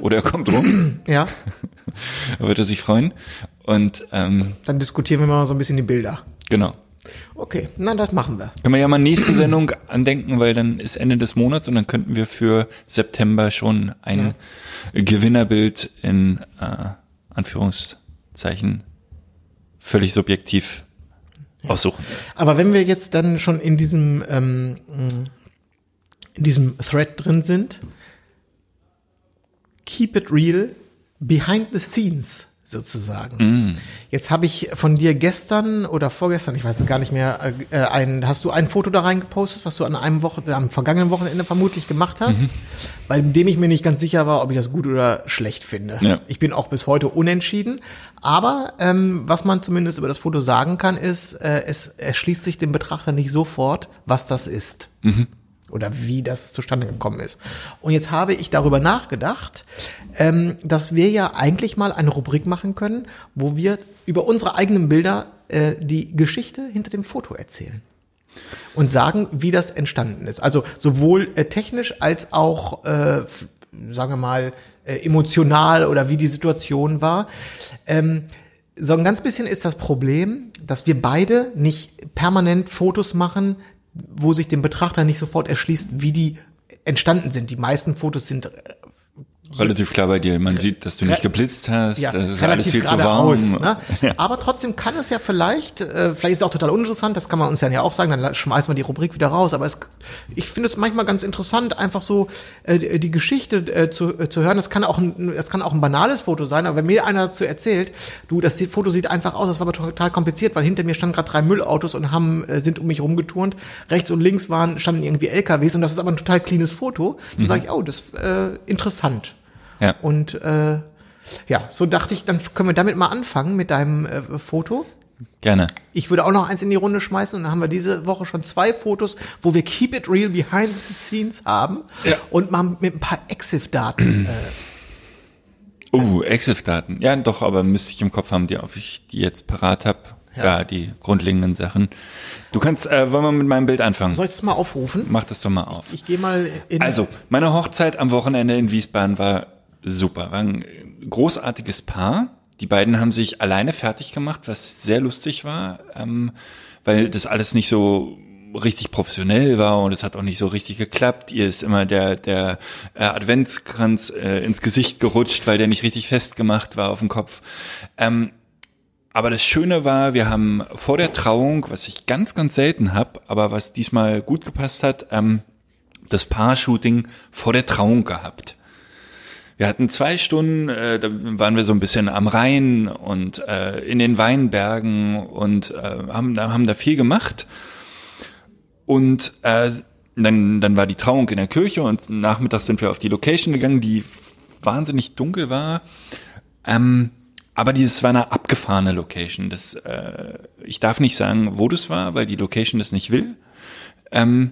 Oder er kommt rum. Ja, da wird er sich freuen. Und ähm, dann diskutieren wir mal so ein bisschen die Bilder. genau. Okay, na, das machen wir. Können wir ja mal nächste Sendung andenken, weil dann ist Ende des Monats und dann könnten wir für September schon ein Gewinnerbild in äh, Anführungszeichen völlig subjektiv aussuchen. Aber wenn wir jetzt dann schon in diesem, ähm, in diesem Thread drin sind, keep it real, behind the scenes sozusagen. Jetzt habe ich von dir gestern oder vorgestern, ich weiß es gar nicht mehr, äh, ein, hast du ein Foto da reingepostet, was du an einem Wochen, am vergangenen Wochenende vermutlich gemacht hast, bei dem ich mir nicht ganz sicher war, ob ich das gut oder schlecht finde. Ja. Ich bin auch bis heute unentschieden. Aber ähm, was man zumindest über das Foto sagen kann, ist, äh, es erschließt sich dem Betrachter nicht sofort, was das ist. Oder wie das zustande gekommen ist. Und jetzt habe ich darüber nachgedacht, ähm, dass wir ja eigentlich mal eine Rubrik machen können, wo wir über unsere eigenen Bilder äh, die Geschichte hinter dem Foto erzählen und sagen, wie das entstanden ist. Also sowohl äh, technisch als auch, äh, sagen wir mal, äh, emotional oder wie die Situation war. Ähm, so ein ganz bisschen ist das Problem, dass wir beide nicht permanent Fotos machen, wo sich dem Betrachter nicht sofort erschließt, wie die entstanden sind. Die meisten Fotos sind äh, Relativ klar bei dir. Man sieht, dass du nicht geblitzt hast. ja, das ist alles relativ viel zu warm. geradeaus. Ne? Aber trotzdem kann es ja vielleicht, äh, vielleicht ist es auch total uninteressant, das kann man uns dann ja auch sagen, dann schmeißen wir die Rubrik wieder raus. Aber es, ich finde es manchmal ganz interessant, einfach so äh, die Geschichte äh, zu, äh, zu hören. Das kann auch ein, das kann auch ein banales Foto sein, aber wenn mir einer dazu erzählt, du, das Foto sieht einfach aus, das war aber total kompliziert, weil hinter mir standen gerade drei Müllautos und haben äh, sind um mich rumgeturnt. Rechts und links waren standen irgendwie LKWs und das ist aber ein total cleanes Foto. Dann sage ich, oh, das ist äh, interessant. Ja. Und äh, ja, so dachte ich, dann können wir damit mal anfangen mit deinem äh, Foto. Gerne. Ich würde auch noch eins in die Runde schmeißen und dann haben wir diese Woche schon zwei Fotos, wo wir Keep It Real Behind the Scenes haben Ja. und mal mit ein paar EXIF-Daten. Äh, Uh, EXIF-Daten. Ja, doch, aber müsste ich im Kopf haben, die, ob ich die jetzt parat habe. Ja. die grundlegenden Sachen. Du kannst, äh, wollen wir mit meinem Bild anfangen? soll ich das mal aufrufen? Mach das doch mal auf. Ich gehe mal in. Also, meine Hochzeit am Wochenende in Wiesbaden war super. War ein großartiges Paar. Die beiden haben sich alleine fertig gemacht, was sehr lustig war, ähm, weil das alles nicht so richtig professionell war und es hat auch nicht so richtig geklappt. Ihr ist immer der der äh, Adventskranz äh, ins Gesicht gerutscht, weil der nicht richtig festgemacht war auf dem Kopf. Ähm, aber das Schöne war, wir haben vor der Trauung, was ich ganz, ganz selten habe, aber was diesmal gut gepasst hat, ähm, das Paar-Shooting vor der Trauung gehabt. Wir hatten zwei Stunden, äh, da waren wir so ein bisschen am Rhein und äh, in den Weinbergen und äh, haben, da, haben da viel gemacht. Und äh, dann, dann war die Trauung in der Kirche und nachmittags sind wir auf die Location gegangen, die wahnsinnig dunkel war. Ähm, aber dieses war eine abgefahrene Location. Das, äh, ich darf nicht sagen, wo das war, weil die Location das nicht will.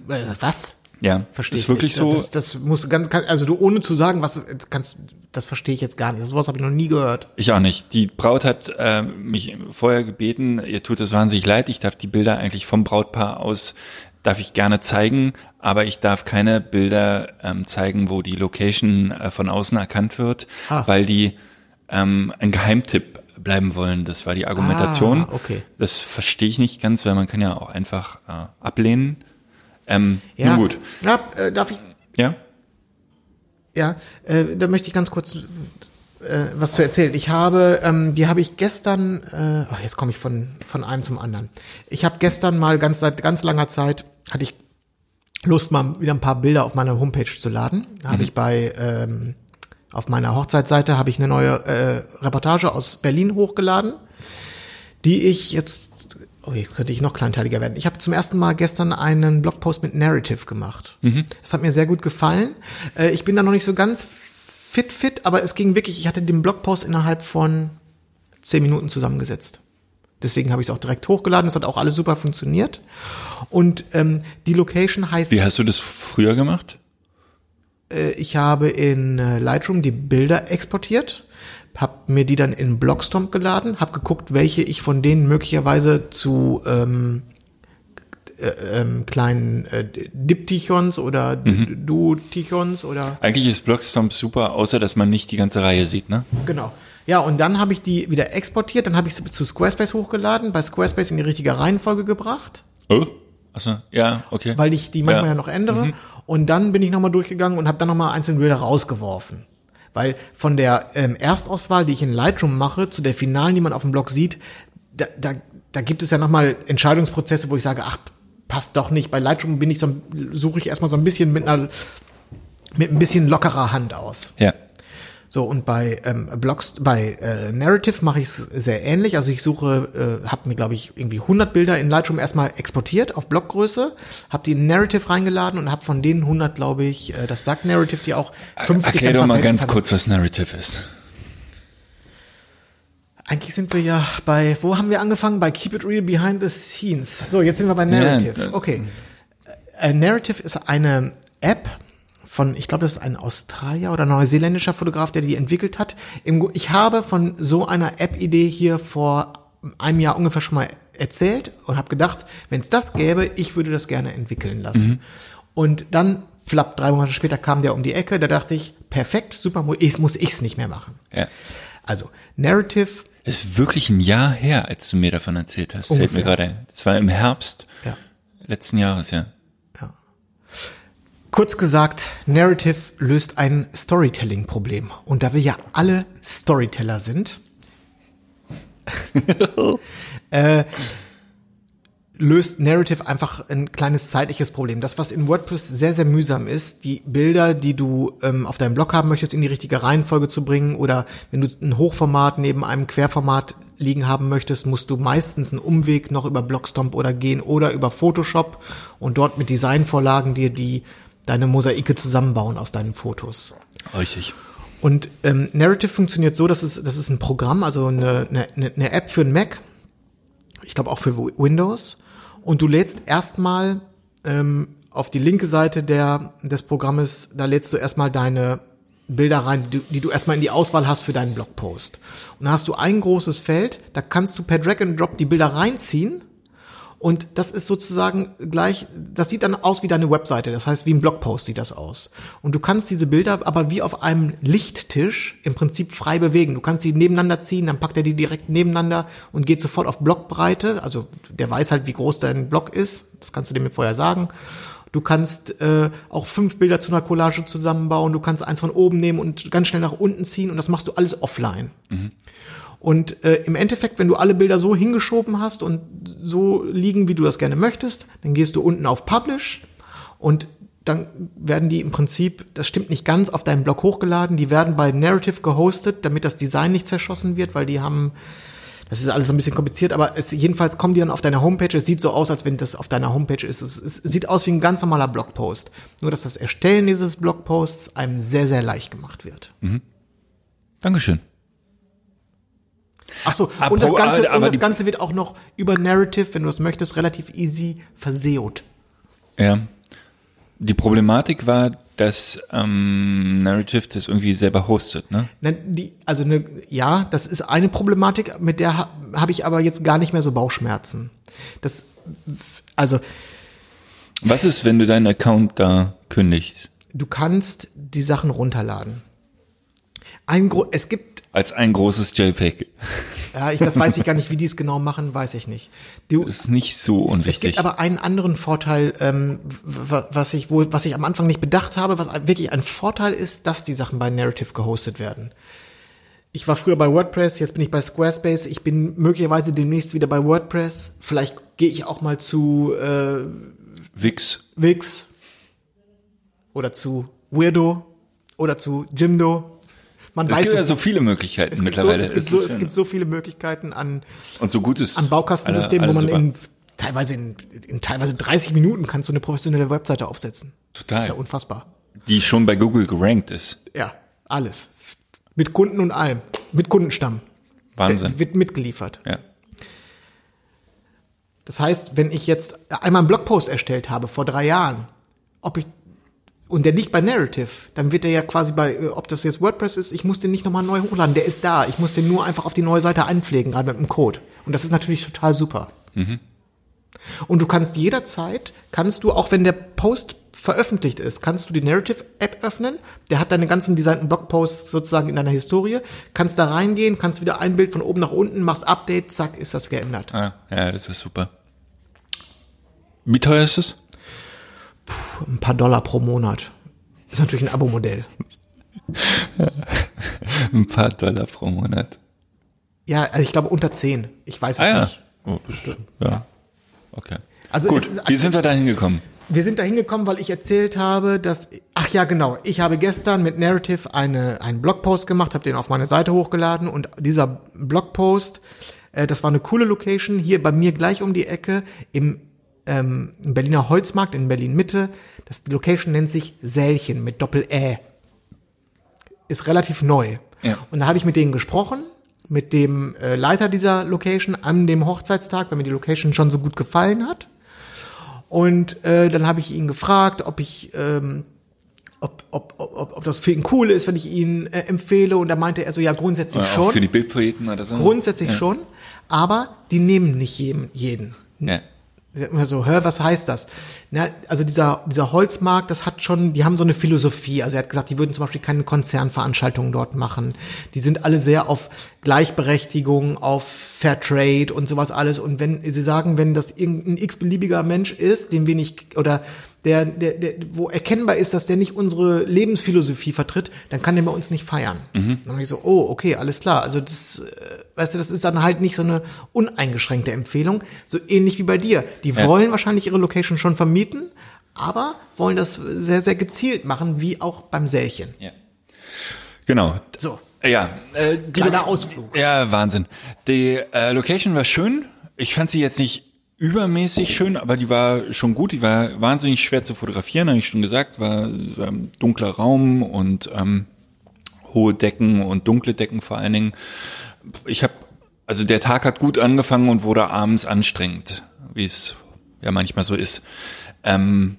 äh, was? Ja, Verstehe ist ich wirklich nicht. so. Das, das muss ganz, kann, also du ohne zu sagen, was kannst, das verstehe ich jetzt gar nicht. Sowas habe ich noch nie gehört. Ich auch nicht. Die Braut hat äh, mich vorher gebeten, ihr tut es wahnsinnig leid, ich darf die Bilder eigentlich vom Brautpaar aus, darf ich gerne zeigen, aber ich darf keine Bilder ähm, zeigen, wo die Location äh, von außen erkannt wird, Ah. weil die ähm, ein Geheimtipp bleiben wollen. Das war die Argumentation. Ah, okay. Das verstehe ich nicht ganz, weil man kann ja auch einfach äh, ablehnen. Ähm, Ja. Nun gut. Ja, äh, darf ich Ja? Ja, äh, da möchte ich ganz kurz äh, was zu erzählen. Ich habe, ähm, die habe ich gestern, äh, ach, jetzt komme ich von, von einem zum anderen. Ich habe gestern mal ganz seit ganz langer Zeit, hatte ich Lust, mal wieder ein paar Bilder auf meine Homepage zu laden. Da habe ich bei, ähm, auf meiner Hochzeitsseite habe ich eine neue äh, Reportage aus Berlin hochgeladen. die ich jetzt, oh, jetzt könnte ich noch kleinteiliger werden. Ich habe zum ersten Mal gestern einen Blogpost mit Narrative gemacht. Das hat mir sehr gut gefallen. Äh, ich bin da noch nicht so ganz fit, fit, aber es ging wirklich, ich hatte den Blogpost innerhalb von zehn Minuten zusammengesetzt. Deswegen habe ich es auch direkt hochgeladen. Es hat auch alles super funktioniert. Und ähm, die Location heißt Wie hast du das früher gemacht? äh, ich habe in äh, Lightroom die Bilder exportiert, habe mir die dann in Blogstomp geladen, habe geguckt, welche ich von denen möglicherweise zu ähm, äh, ähm, kleinen äh, Diptychons oder Mhm. Duotichons oder Eigentlich ist Blogstomp super, außer dass man nicht die ganze Reihe sieht, ne? genau. Ja, und dann habe ich die wieder exportiert, dann habe ich sie zu Squarespace hochgeladen, bei Squarespace in die richtige Reihenfolge gebracht, Oh? Achso, ja, okay. weil ich die manchmal ja, Ja. noch ändere. Und dann bin ich nochmal durchgegangen und habe dann nochmal einzelne Bilder rausgeworfen. Weil von der ähm, Erstauswahl, die ich in Lightroom mache, zu der finalen, die man auf dem Blog sieht, da, da, da gibt es ja nochmal Entscheidungsprozesse, wo ich sage, ach, passt doch nicht. Bei Lightroom bin ich so, suche ich erstmal so ein bisschen mit einer mit ein bisschen lockerer Hand aus. Ja. So, und bei ähm, Blogs, bei äh, Narrative mache ich es sehr ähnlich. Also ich suche, äh, habe mir, glaube ich, irgendwie 100 Bilder in Lightroom erstmal exportiert auf Blockgröße, habe die in Narrative reingeladen und habe von denen 100, glaube ich, äh, das sagt Narrative die auch, 50 Erklär dann doch mal ganz kurz, was Narrative ist. Eigentlich sind wir ja bei, wo haben wir angefangen? Bei Keep It Real Behind the Scenes. So, jetzt sind wir bei Narrative. Ja, Okay. Äh, Narrative ist eine App von, ich glaube, das ist ein Australier oder neuseeländischer Fotograf, der die entwickelt hat. Ich habe von so einer App-Idee hier vor einem Jahr ungefähr schon mal erzählt und habe gedacht, wenn es das gäbe, ich würde das gerne entwickeln lassen. Und dann, flapp, drei Monate später kam der um die Ecke, da dachte ich, perfekt, super, mu- ich- muss ich's nicht mehr machen. Ja. Also, Narrative Ist wirklich ein Jahr her, als du mir davon erzählt hast. Fällt mir Ungefähr. gerade. Das war im Herbst Ja. letzten Jahres, ja. Kurz gesagt, Narrative löst ein Storytelling-Problem. Und da wir ja alle Storyteller sind, äh, löst Narrative einfach ein kleines zeitliches Problem. Das, was in WordPress sehr, sehr mühsam ist, die Bilder, die du ähm, auf deinem Blog haben möchtest, in die richtige Reihenfolge zu bringen oder wenn du ein Hochformat neben einem Querformat liegen haben möchtest, musst du meistens einen Umweg noch über Blogstomp oder gehen oder über Photoshop und dort mit Designvorlagen dir die deine Mosaike zusammenbauen aus deinen Fotos. Richtig. Und ähm, Narrative funktioniert so, dass es das ist ein Programm, also eine, eine, eine App für einen Mac, ich glaube auch für Windows. Und du lädst erstmal ähm, auf die linke Seite der, des Programmes, da lädst du erstmal deine Bilder rein, die, du- die du erstmal in die Auswahl hast für deinen Blogpost. Und dann hast du ein großes Feld, da kannst du per Drag and Drop die Bilder reinziehen. Und das ist sozusagen gleich, das sieht dann aus wie deine Webseite. Das heißt, wie ein Blogpost sieht das aus. Und du kannst diese Bilder aber wie auf einem Lichttisch im Prinzip frei bewegen. Du kannst die nebeneinander ziehen, dann packt er die direkt nebeneinander und geht sofort auf Blockbreite. Also der weiß halt, wie groß dein Blog ist. Das kannst du dem vorher sagen. Du kannst äh, auch fünf Bilder zu einer Collage zusammenbauen. Du kannst eins von oben nehmen und ganz schnell nach unten ziehen. Und das machst du alles offline. Und äh, im Endeffekt, wenn du alle Bilder so hingeschoben hast und so liegen, wie du das gerne möchtest, dann gehst du unten auf Publish und dann werden die im Prinzip, das stimmt nicht ganz, auf deinen Blog hochgeladen. Die werden bei Narrative gehostet, damit das Design nicht zerschossen wird, weil die haben, das ist alles ein bisschen kompliziert, aber es, jedenfalls kommen die dann auf deine Homepage. Es sieht so aus, als wenn das auf deiner Homepage ist. Es, es sieht aus wie ein ganz normaler Blogpost. Nur, dass das Erstellen dieses Blogposts einem sehr, sehr leicht gemacht wird. Dankeschön. Ach so, Apro- und das Ganze, aber und das Ganze wird auch noch über Narrative, wenn du es möchtest, relativ easy verseot. Ja. Die Problematik war, dass ähm, Narrative das irgendwie selber hostet, ne? Ne, die, also ne, ja, das ist eine Problematik, mit der ha, habe ich aber jetzt gar nicht mehr so Bauchschmerzen. Das, also Was ist, wenn du deinen Account da kündigst? du kannst die Sachen runterladen. Ein Gro es gibt Als ein großes JPEG. Ja, ich, das weiß ich gar nicht, wie die es genau machen, weiß ich nicht. Du, Ist nicht so es unwichtig. gibt aber einen anderen Vorteil, ähm, was ich wo, was ich am Anfang nicht bedacht habe, was wirklich ein Vorteil ist, dass die Sachen bei Narrative gehostet werden. Ich war früher bei WordPress, jetzt bin ich bei Squarespace, ich bin möglicherweise demnächst wieder bei WordPress. Vielleicht gehe ich auch mal zu äh, Wix. Wix oder zu Weirdo oder zu Jimdo. Man es weiß gibt ja es- so viele Möglichkeiten Es gibt, so, mittlerweile. es, gibt so, es gibt so viele Möglichkeiten an, und so gutes an Baukastensystemen, alle- wo alle man super. in teilweise in, in teilweise 30 Minuten kannst du eine professionelle Webseite aufsetzen. Total. Das ist ja unfassbar. die schon bei Google gerankt ist. Ja, alles. Mit Kunden und allem. Mit Kundenstamm. Wahnsinn. Der wird mitgeliefert. Ja. Das heißt, wenn ich jetzt einmal einen Blogpost erstellt habe vor drei Jahren, ob ich und der liegt bei Narrative, dann wird der ja quasi bei, äh, ob das jetzt WordPress ist, ich muss den nicht nochmal neu hochladen, der ist da. Ich muss den nur einfach auf die neue Seite einpflegen, gerade mit dem Code. Und das ist natürlich total super. Und du kannst jederzeit, kannst du, auch wenn der Post veröffentlicht ist, kannst du die Narrative-App öffnen. Der hat deine ganzen designten Blogposts sozusagen in deiner Historie. Kannst da reingehen, kannst wieder ein Bild von oben nach unten, machst Update, zack, ist das geändert. Ah, ja, das ist super. Wie teuer ist es? Ein paar Dollar pro Monat. Ist natürlich ein Abo-Modell. Ein paar Dollar pro Monat. Ja, also ich glaube unter 10. Ich weiß es Ah ja. nicht. Oh, ja. Okay. Also Gut, ist wie sind wir da hingekommen? Wir sind da hingekommen, weil ich erzählt habe, dass, ach ja, genau, ich habe gestern mit Narrative eine, einen Blogpost gemacht, habe den auf meine Seite hochgeladen und dieser Blogpost, äh, das war eine coole Location, hier bei mir gleich um die Ecke im, ähm, im Berliner Holzmarkt in Berlin Mitte. Das die Location nennt sich Sälchen mit Doppel-Ä. Ist relativ neu. Ja. Und da habe ich mit denen gesprochen, mit dem äh, Leiter dieser Location an dem Hochzeitstag, weil mir die Location schon so gut gefallen hat. Und äh, dann habe ich ihn gefragt, ob ich, ähm, ob, ob, ob, ob das für ihn cool ist, wenn ich ihn äh, empfehle. Und da meinte er so, ja, grundsätzlich Auch schon. für die Bildpoeten oder so? Grundsätzlich ja. schon, aber die nehmen nicht jedem, jeden. Ja. Immer so, hör, was heißt das? Na, also dieser, dieser Holzmarkt, das hat schon, die haben so eine Philosophie. Also er hat gesagt, die würden zum Beispiel keine Konzernveranstaltungen dort machen. Die sind alle sehr auf Gleichberechtigung, auf Fairtrade und sowas alles. Und wenn sie sagen, wenn das irgendein x-beliebiger Mensch ist, den wir nicht, oder der, der, der, wo erkennbar ist, dass der nicht unsere Lebensphilosophie vertritt, dann kann der bei uns nicht feiern. Dann hab ich so, oh, okay, alles klar. Also das, äh, weißt du, das ist dann halt nicht so eine uneingeschränkte Empfehlung, so ähnlich wie bei dir. Die Ja. wollen wahrscheinlich ihre Location schon vermieten, aber wollen das sehr, sehr gezielt machen, wie auch beim Sälchen. Ja. Genau. So. Ja, äh, Kleiner Ausflug. Ja, Wahnsinn. Die äh, Location war schön. Ich fand sie jetzt nicht übermäßig schön, aber die war schon gut. Die war wahnsinnig schwer zu fotografieren, habe ich schon gesagt. War ein dunkler Raum und ähm, hohe Decken und dunkle Decken vor allen Dingen. Ich habe, also der Tag hat gut angefangen und wurde abends anstrengend, wie es ja manchmal so ist. Ähm,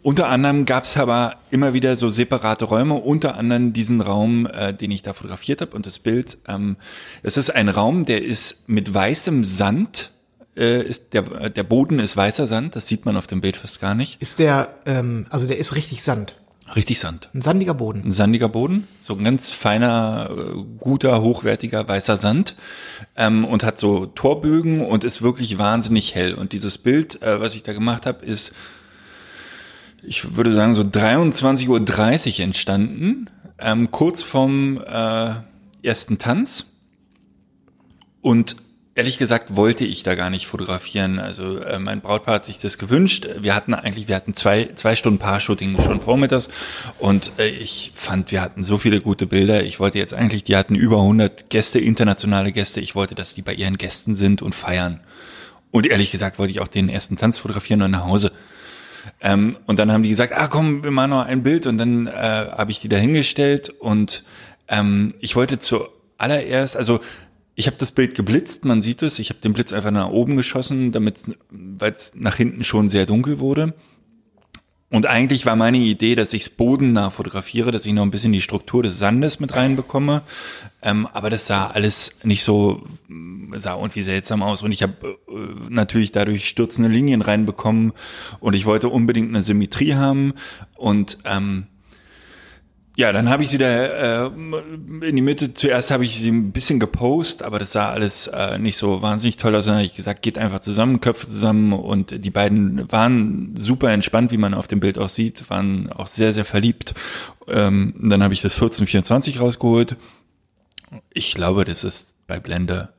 unter anderem gab es aber immer wieder so separate Räume, unter anderem diesen Raum, äh, den ich da fotografiert habe und das Bild. Ähm, ist ein Raum, der ist mit weißem Sand, äh, ist der, der Boden ist weißer Sand, das sieht man auf dem Bild fast gar nicht. Ist der, ähm, also der ist richtig Sand. Richtig Sand. Ein sandiger Boden. Ein sandiger Boden, so ein ganz feiner, äh, guter, hochwertiger weißer Sand ähm, und hat so Torbögen und ist wirklich wahnsinnig hell. Und dieses Bild, äh, was ich da gemacht habe, ist, ich würde sagen, so 23.30 Uhr entstanden, ähm, kurz vorm äh, ersten Tanz. Und ehrlich gesagt wollte ich da gar nicht fotografieren. Also äh, mein Brautpaar hat sich das gewünscht. Wir hatten eigentlich, wir hatten zwei, zwei Stunden Paar-Shooting schon vormittags und äh, ich fand, wir hatten so viele gute Bilder. Ich wollte jetzt eigentlich, die hatten über 100 Gäste, internationale Gäste. Ich wollte, dass die bei ihren Gästen sind und feiern. Und ehrlich gesagt wollte ich auch den ersten Tanz fotografieren und nach Hause. Ähm, und dann haben die gesagt, ah komm, wir machen noch ein Bild und dann äh, habe ich die da hingestellt und ähm, ich wollte zuallererst, also ich habe das Bild geblitzt, man sieht es, ich habe den Blitz einfach nach oben geschossen, damit weil es nach hinten schon sehr dunkel wurde. Und eigentlich war meine Idee, dass ich es bodennah fotografiere, dass ich noch ein bisschen die Struktur des Sandes mit reinbekomme. Ähm, aber das sah alles nicht so, sah irgendwie seltsam aus. Und ich habe äh, natürlich dadurch stürzende Linien reinbekommen. Und ich wollte unbedingt eine Symmetrie haben. Und ähm, ja, dann habe ich sie da äh, in die Mitte. Zuerst habe ich sie ein bisschen gepost, aber das sah alles äh, nicht so wahnsinnig toll aus. Habe ich gesagt, geht einfach zusammen, Köpfe zusammen. Und die beiden waren super entspannt, wie man auf dem Bild auch sieht, waren auch sehr, sehr verliebt. Ähm, dann habe ich das 1424 rausgeholt. Ich glaube, das ist bei Blende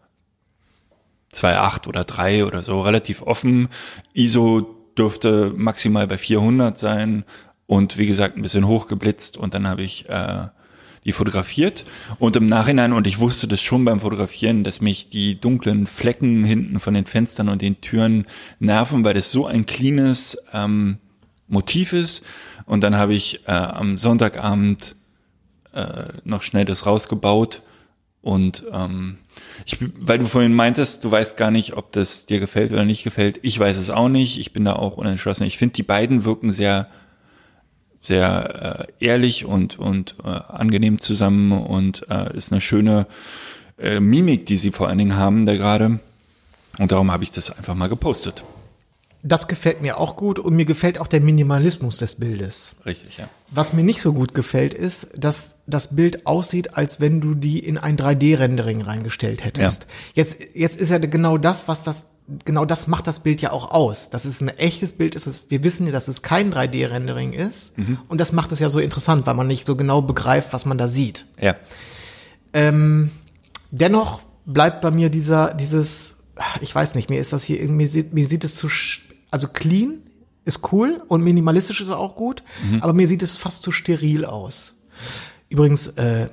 2.8 oder 3 oder so relativ offen. ISO dürfte maximal bei 400 sein und wie gesagt ein bisschen hochgeblitzt und dann habe ich äh, die fotografiert und im Nachhinein, und ich wusste das schon beim Fotografieren, dass mich die dunklen Flecken hinten von den Fenstern und den Türen nerven, weil das so ein cleanes ähm, Motiv ist. Und dann habe ich äh, am Sonntagabend äh, noch schnell das rausgebaut und ähm, ich, weil du vorhin meintest, du weißt gar nicht, ob das dir gefällt oder nicht gefällt. Ich weiß es auch nicht. Ich bin da auch unentschlossen. Ich finde, die beiden wirken sehr, sehr äh, ehrlich und und äh, angenehm zusammen und äh, ist eine schöne äh, Mimik, die sie vor allen Dingen haben da gerade. Und darum habe ich das einfach mal gepostet. Das gefällt mir auch gut und mir gefällt auch der Minimalismus des Bildes. Richtig, ja. Was mir nicht so gut gefällt, ist, dass das Bild aussieht, als wenn du die in ein 3D-Rendering reingestellt hättest. Ja. Jetzt, jetzt ist ja genau das, was das, genau das macht das Bild ja auch aus. Dass es ein echtes Bild ist. Es- Wir wissen ja, dass es kein 3D-Rendering ist. Und das macht es ja so interessant, weil man nicht so genau begreift, was man da sieht. Ja. Ähm, dennoch bleibt bei mir dieser, dieses, ich weiß nicht, mir ist das hier irgendwie, sieht, mir sieht es zu, also clean ist cool und minimalistisch ist auch gut, aber mir sieht es fast zu steril aus. Übrigens, äh,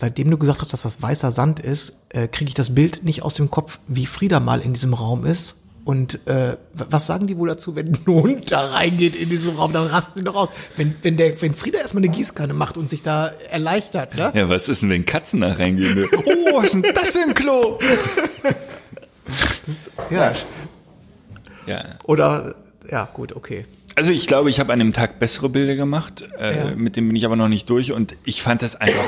seitdem du gesagt hast, dass das weißer Sand ist, äh, kriege ich das Bild nicht aus dem Kopf, wie Frieda mal in diesem Raum ist. Und äh, was sagen die wohl dazu, wenn ein Hund da reingeht in diesen Raum, dann rast die doch aus. Wenn, wenn, der, wenn Frieda erstmal eine Gießkanne macht und sich da erleichtert, ne? Ja, was ist denn, wenn Katzen da reingehen? ne? Oh, was ist denn das für ein Klo? Ja. Ja. Oder, ja, gut, okay. Also ich glaube, ich habe an dem Tag bessere Bilder gemacht. Äh, Ja. Mit dem bin ich aber noch nicht durch und ich fand das einfach.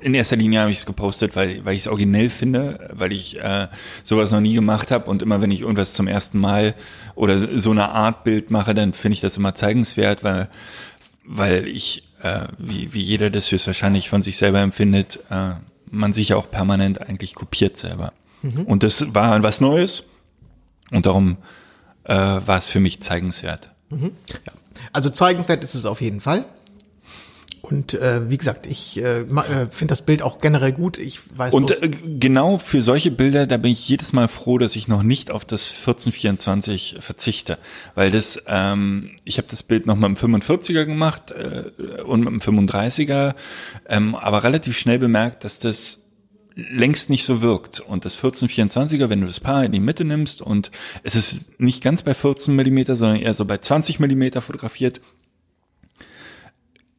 In erster Linie habe ich es gepostet, weil, weil ich es originell finde, weil ich äh, sowas noch nie gemacht habe und immer wenn ich irgendwas zum ersten Mal oder so eine Art Bild mache, dann finde ich das immer zeigenswert, weil weil ich, äh, wie, wie jeder das höchstwahrscheinlich von sich selber empfindet, äh, man sich ja auch permanent eigentlich kopiert selber. Und das war was Neues und darum äh, war es für mich zeigenswert. Ja. Also zeigenswert ist es auf jeden Fall. Und äh, wie gesagt, ich äh, äh, finde das Bild auch generell gut. Ich weiß Und äh, genau für solche Bilder, da bin ich jedes Mal froh, dass ich noch nicht auf das 1424 verzichte, weil das, ähm, ich habe das Bild noch mit dem 45er gemacht äh, und mit dem 35er, ähm, aber relativ schnell bemerkt, dass das längst nicht so wirkt. Und das 1424er, wenn du das Paar in die Mitte nimmst und es ist nicht ganz bei 14 Millimeter, sondern eher so bei 20 Millimeter fotografiert,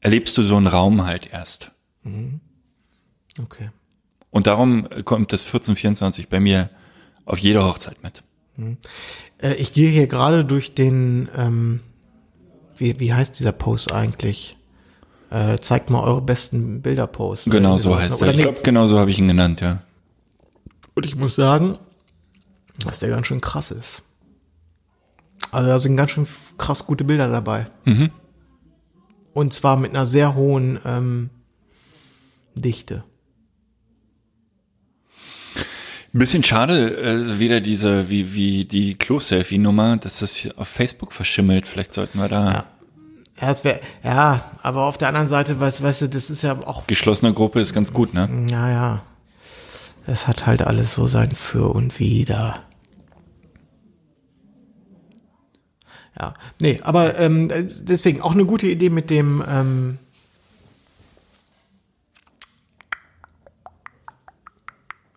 erlebst du so einen Raum halt erst. okay. Und darum kommt das 1424 bei mir auf jeder Hochzeit mit. Äh, ich gehe hier gerade durch den, ähm, wie, wie heißt dieser Post eigentlich? Äh, zeigt mal eure besten Bilder-Posts. Genau Oder so heißt er. Ich nee, glaube, genau so habe ich ihn genannt, ja. Und ich muss sagen, dass der ganz schön krass ist. Also da sind ganz schön krass gute Bilder dabei. Und zwar mit einer sehr hohen ähm, Dichte. Ein bisschen schade, äh, wieder diese, wie, wie die Klo-Selfie-Nummer, dass das hier auf Facebook verschimmelt. Vielleicht sollten wir da Ja. Ja, es wär, ja, aber auf der anderen Seite, weißt, weißt du, das ist ja auch, geschlossene Gruppe ist ganz gut, ne? naja, es hat halt alles so sein Für und Wider. Ja, nee, aber ähm, deswegen auch eine gute Idee mit dem, ähm,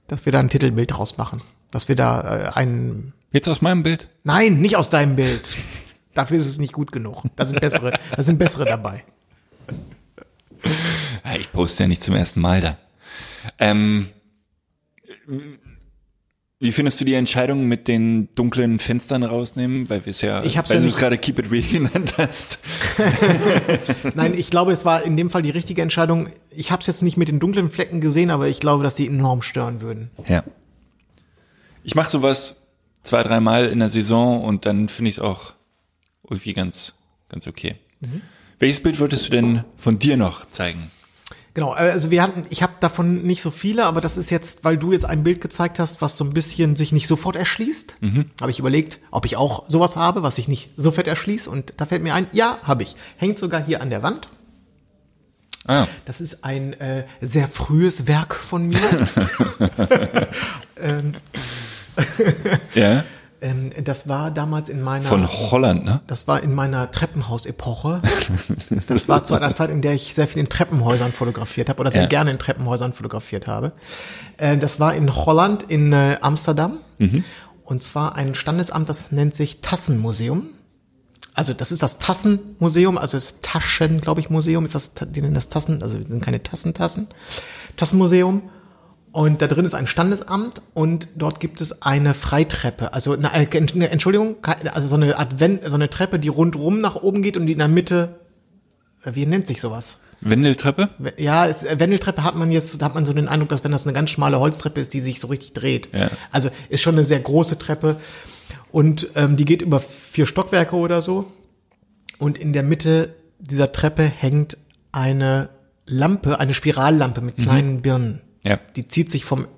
dass wir da ein Titelbild draus machen. Dass wir da äh, einen Jetzt aus meinem Bild. Nein, nicht aus deinem Bild. Dafür ist es nicht gut genug. Da sind bessere, da sind bessere dabei. Ich poste ja nicht zum ersten Mal da. Ähm, wie findest du die Entscheidung mit den dunklen Fenstern rausnehmen? Weil wir es ja, Ich hab's weil ja du nicht- es gerade Keep It Real genannt hast. Nein, ich glaube, es war in dem Fall die richtige Entscheidung. Ich habe es jetzt nicht mit den dunklen Flecken gesehen, aber ich glaube, dass die enorm stören würden. Ja. Ich mache sowas zwei, dreimal in der Saison und dann finde ich es auch irgendwie ganz, ganz okay. Welches Bild würdest du denn von dir noch zeigen? Genau, also wir hatten, ich habe davon nicht so viele, aber das ist jetzt, weil du jetzt ein Bild gezeigt hast, was so ein bisschen sich nicht sofort erschließt, habe ich überlegt, ob ich auch sowas habe, was sich nicht sofort erschließt. Und da fällt mir ein, ja, habe ich. Hängt sogar hier an der Wand. Ah, Das ist ein äh, sehr frühes Werk von mir. ja. Ähm, das war damals in meiner. Von Holland, ne? Das war in meiner Treppenhausepoche. Das war zu einer Zeit, in der ich sehr viel in Treppenhäusern fotografiert habe oder sehr Ja. gerne in Treppenhäusern fotografiert habe. Äh, Das war in Holland, in äh, Amsterdam. Und zwar ein Standesamt, das nennt sich Tassenmuseum. Also das ist das Tassenmuseum, also das Taschen, glaube ich, Museum ist das, die nennen das Tassen, also sind keine Tassentassen. Tassenmuseum. Und da drin ist ein Standesamt und dort gibt es eine Freitreppe. Also eine, eine Entschuldigung, also so eine Wen- so eine Treppe, die rundrum nach oben geht und die in der Mitte, äh, wie nennt sich sowas? Wendeltreppe? Ja, es, äh, Wendeltreppe hat man jetzt, da hat man so den Eindruck, dass wenn das eine ganz schmale Holztreppe ist, die sich so richtig dreht. Ja. Also ist schon eine sehr große Treppe und ähm, die geht über vier Stockwerke oder so. Und in der Mitte dieser Treppe hängt eine Lampe, eine Spirallampe mit kleinen Birnen. Ja. Die zieht sich vom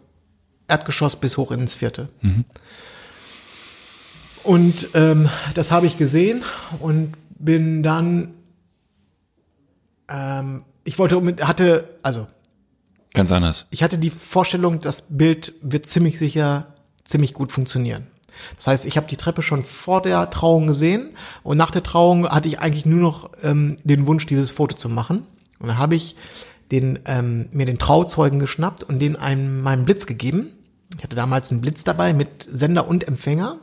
Erdgeschoss bis hoch ins vierte. Und ähm, das habe ich gesehen und bin dann, ähm, ich wollte, hatte, also Ganz anders. ich hatte die Vorstellung, das Bild wird ziemlich sicher ziemlich gut funktionieren. Das heißt, ich habe die Treppe schon vor der Trauung gesehen und nach der Trauung hatte ich eigentlich nur noch ähm, den Wunsch, dieses Foto zu machen. Und dann habe ich den, ähm, mir den Trauzeugen geschnappt und den einem meinen Blitz gegeben. Ich hatte damals einen Blitz dabei mit Sender und Empfänger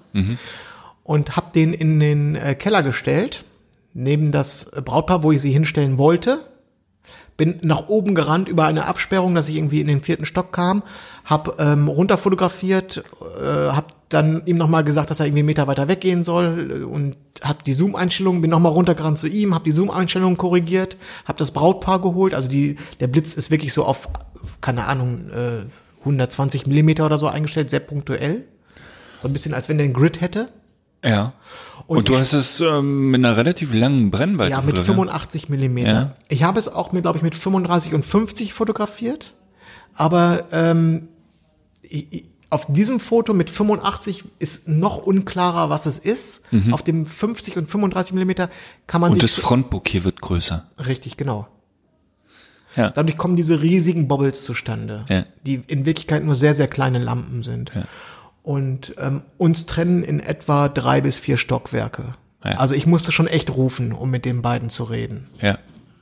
und habe den in den äh, Keller gestellt, neben das Brautpaar, wo ich sie hinstellen wollte bin nach oben gerannt über eine Absperrung, dass ich irgendwie in den vierten Stock kam, hab ähm, runterfotografiert, äh, hab dann ihm nochmal gesagt, dass er irgendwie einen Meter weiter weggehen soll äh, und hab die Zoom-Einstellungen, bin nochmal runtergerannt zu ihm, hab die Zoom-Einstellungen korrigiert, hab das Brautpaar geholt, also die, der Blitz ist wirklich so auf, keine Ahnung, äh, 120 Millimeter oder so eingestellt, sehr punktuell. So ein bisschen, als wenn der einen Grid hätte. Ja. Und, Und du ich- hast es ähm, mit einer relativ langen Brennweite. Ja, mit fotografiert. 85 Millimeter. Ja. Ich habe es auch, glaube ich, mit 35 und 50 fotografiert. Aber ähm, ich, auf diesem Foto mit 85 ist noch unklarer, was es ist. Auf dem 50 und 35 Millimeter kann man Mhm. Und das sich Frontbouquet wird größer. richtig genau. Ja. Dadurch kommen diese riesigen Bobbles zustande, Ja. die in Wirklichkeit nur sehr sehr kleine Lampen sind. Ja. Und ähm, uns trennen in etwa drei bis vier Stockwerke. Ja. Also ich musste schon echt rufen, um mit den beiden zu reden. Ja.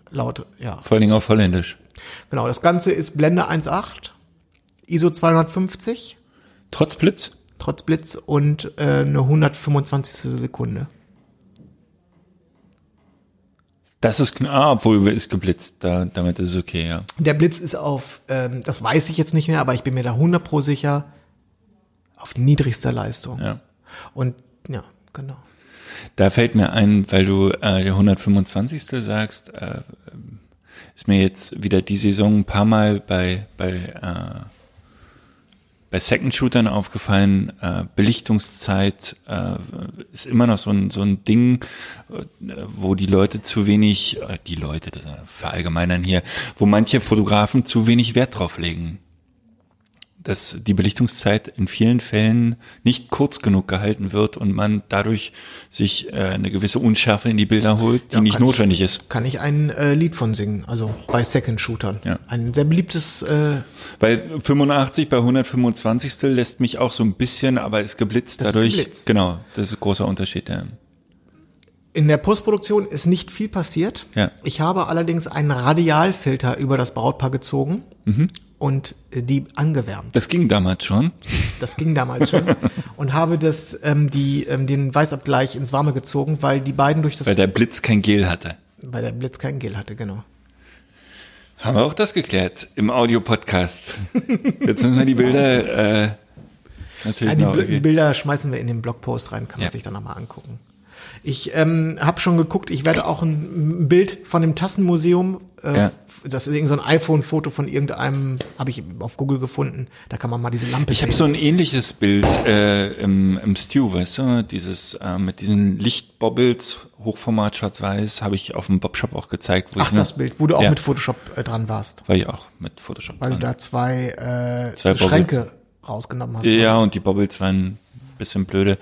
Laut, ja. Vor allen Dingen auf Holländisch. Genau, das Ganze ist Blende 1.8, ISO 250, Trotz Blitz? trotz Blitz und äh, eine 125. Sekunde. Das ist ah, obwohl ist geblitzt. Da, damit ist es okay, ja. Der Blitz ist auf, ähm, das weiß ich jetzt nicht mehr, aber ich bin mir da 100 pro sicher, auf niedrigster Leistung. Ja. Und ja, genau. Da fällt mir ein, weil du äh, der 125. sagst, äh, ist mir jetzt wieder die Saison ein paar Mal bei bei äh, bei Second Shootern aufgefallen. Äh, Belichtungszeit äh, ist immer noch so ein so ein Ding, äh, wo die Leute zu wenig, äh, die Leute, das verallgemeinern hier, wo manche Fotografen zu wenig Wert drauf legen. Dass die Belichtungszeit in vielen Fällen nicht kurz genug gehalten wird und man dadurch sich äh, eine gewisse Unschärfe in die Bilder holt, die Ja, nicht notwendig ich, ist. Kann ich ein äh, Lied von singen, also bei Second Shootern. Ja. Ein sehr beliebtes, äh, Bei 85 bei 125 lässt mich auch so ein bisschen, aber ist geblitzt Das ist dadurch. geblitzt. Genau, das ist ein großer Unterschied. Ja. in der Postproduktion ist nicht viel passiert. Ja. Ich habe allerdings einen Radialfilter über das Brautpaar gezogen Mhm. Und äh, die angewärmt. Das ging damals schon. Das ging damals schon. und habe das, ähm, die, ähm, den Weißabgleich ins Warme gezogen, weil die beiden durch das, Weil der Blitz kein Gel hatte. weil der Blitz kein Gel hatte, genau. Haben wir auch das geklärt im Audio-Podcast. Jetzt müssen wir die Bilder äh, natürlich Ja, die, noch Bl- die Bilder schmeißen wir in den Blogpost rein, kann man Ja. sich dann nochmal angucken. Ich ähm, habe schon geguckt, ich werde auch ein Bild von dem Tassenmuseum, äh, Ja. das ist irgend so ein iPhone-Foto von irgendeinem, habe ich auf Google gefunden, da kann man mal diese Lampe Ich habe so ein ähnliches Bild äh, im, im Stew, weißt du, dieses äh, mit diesen Lichtbobbles, Hochformat schwarz-weiß, habe ich auf dem Bobshop auch gezeigt. Wo Ach, ich, ne- das Bild, wo du auch Ja. mit Photoshop äh, dran warst, War ich auch mit Photoshop. weil du dran. da zwei, äh, Zwei Bobbles. Schränke rausgenommen hast. Ja, und die Bobbles waren ein bisschen blöde.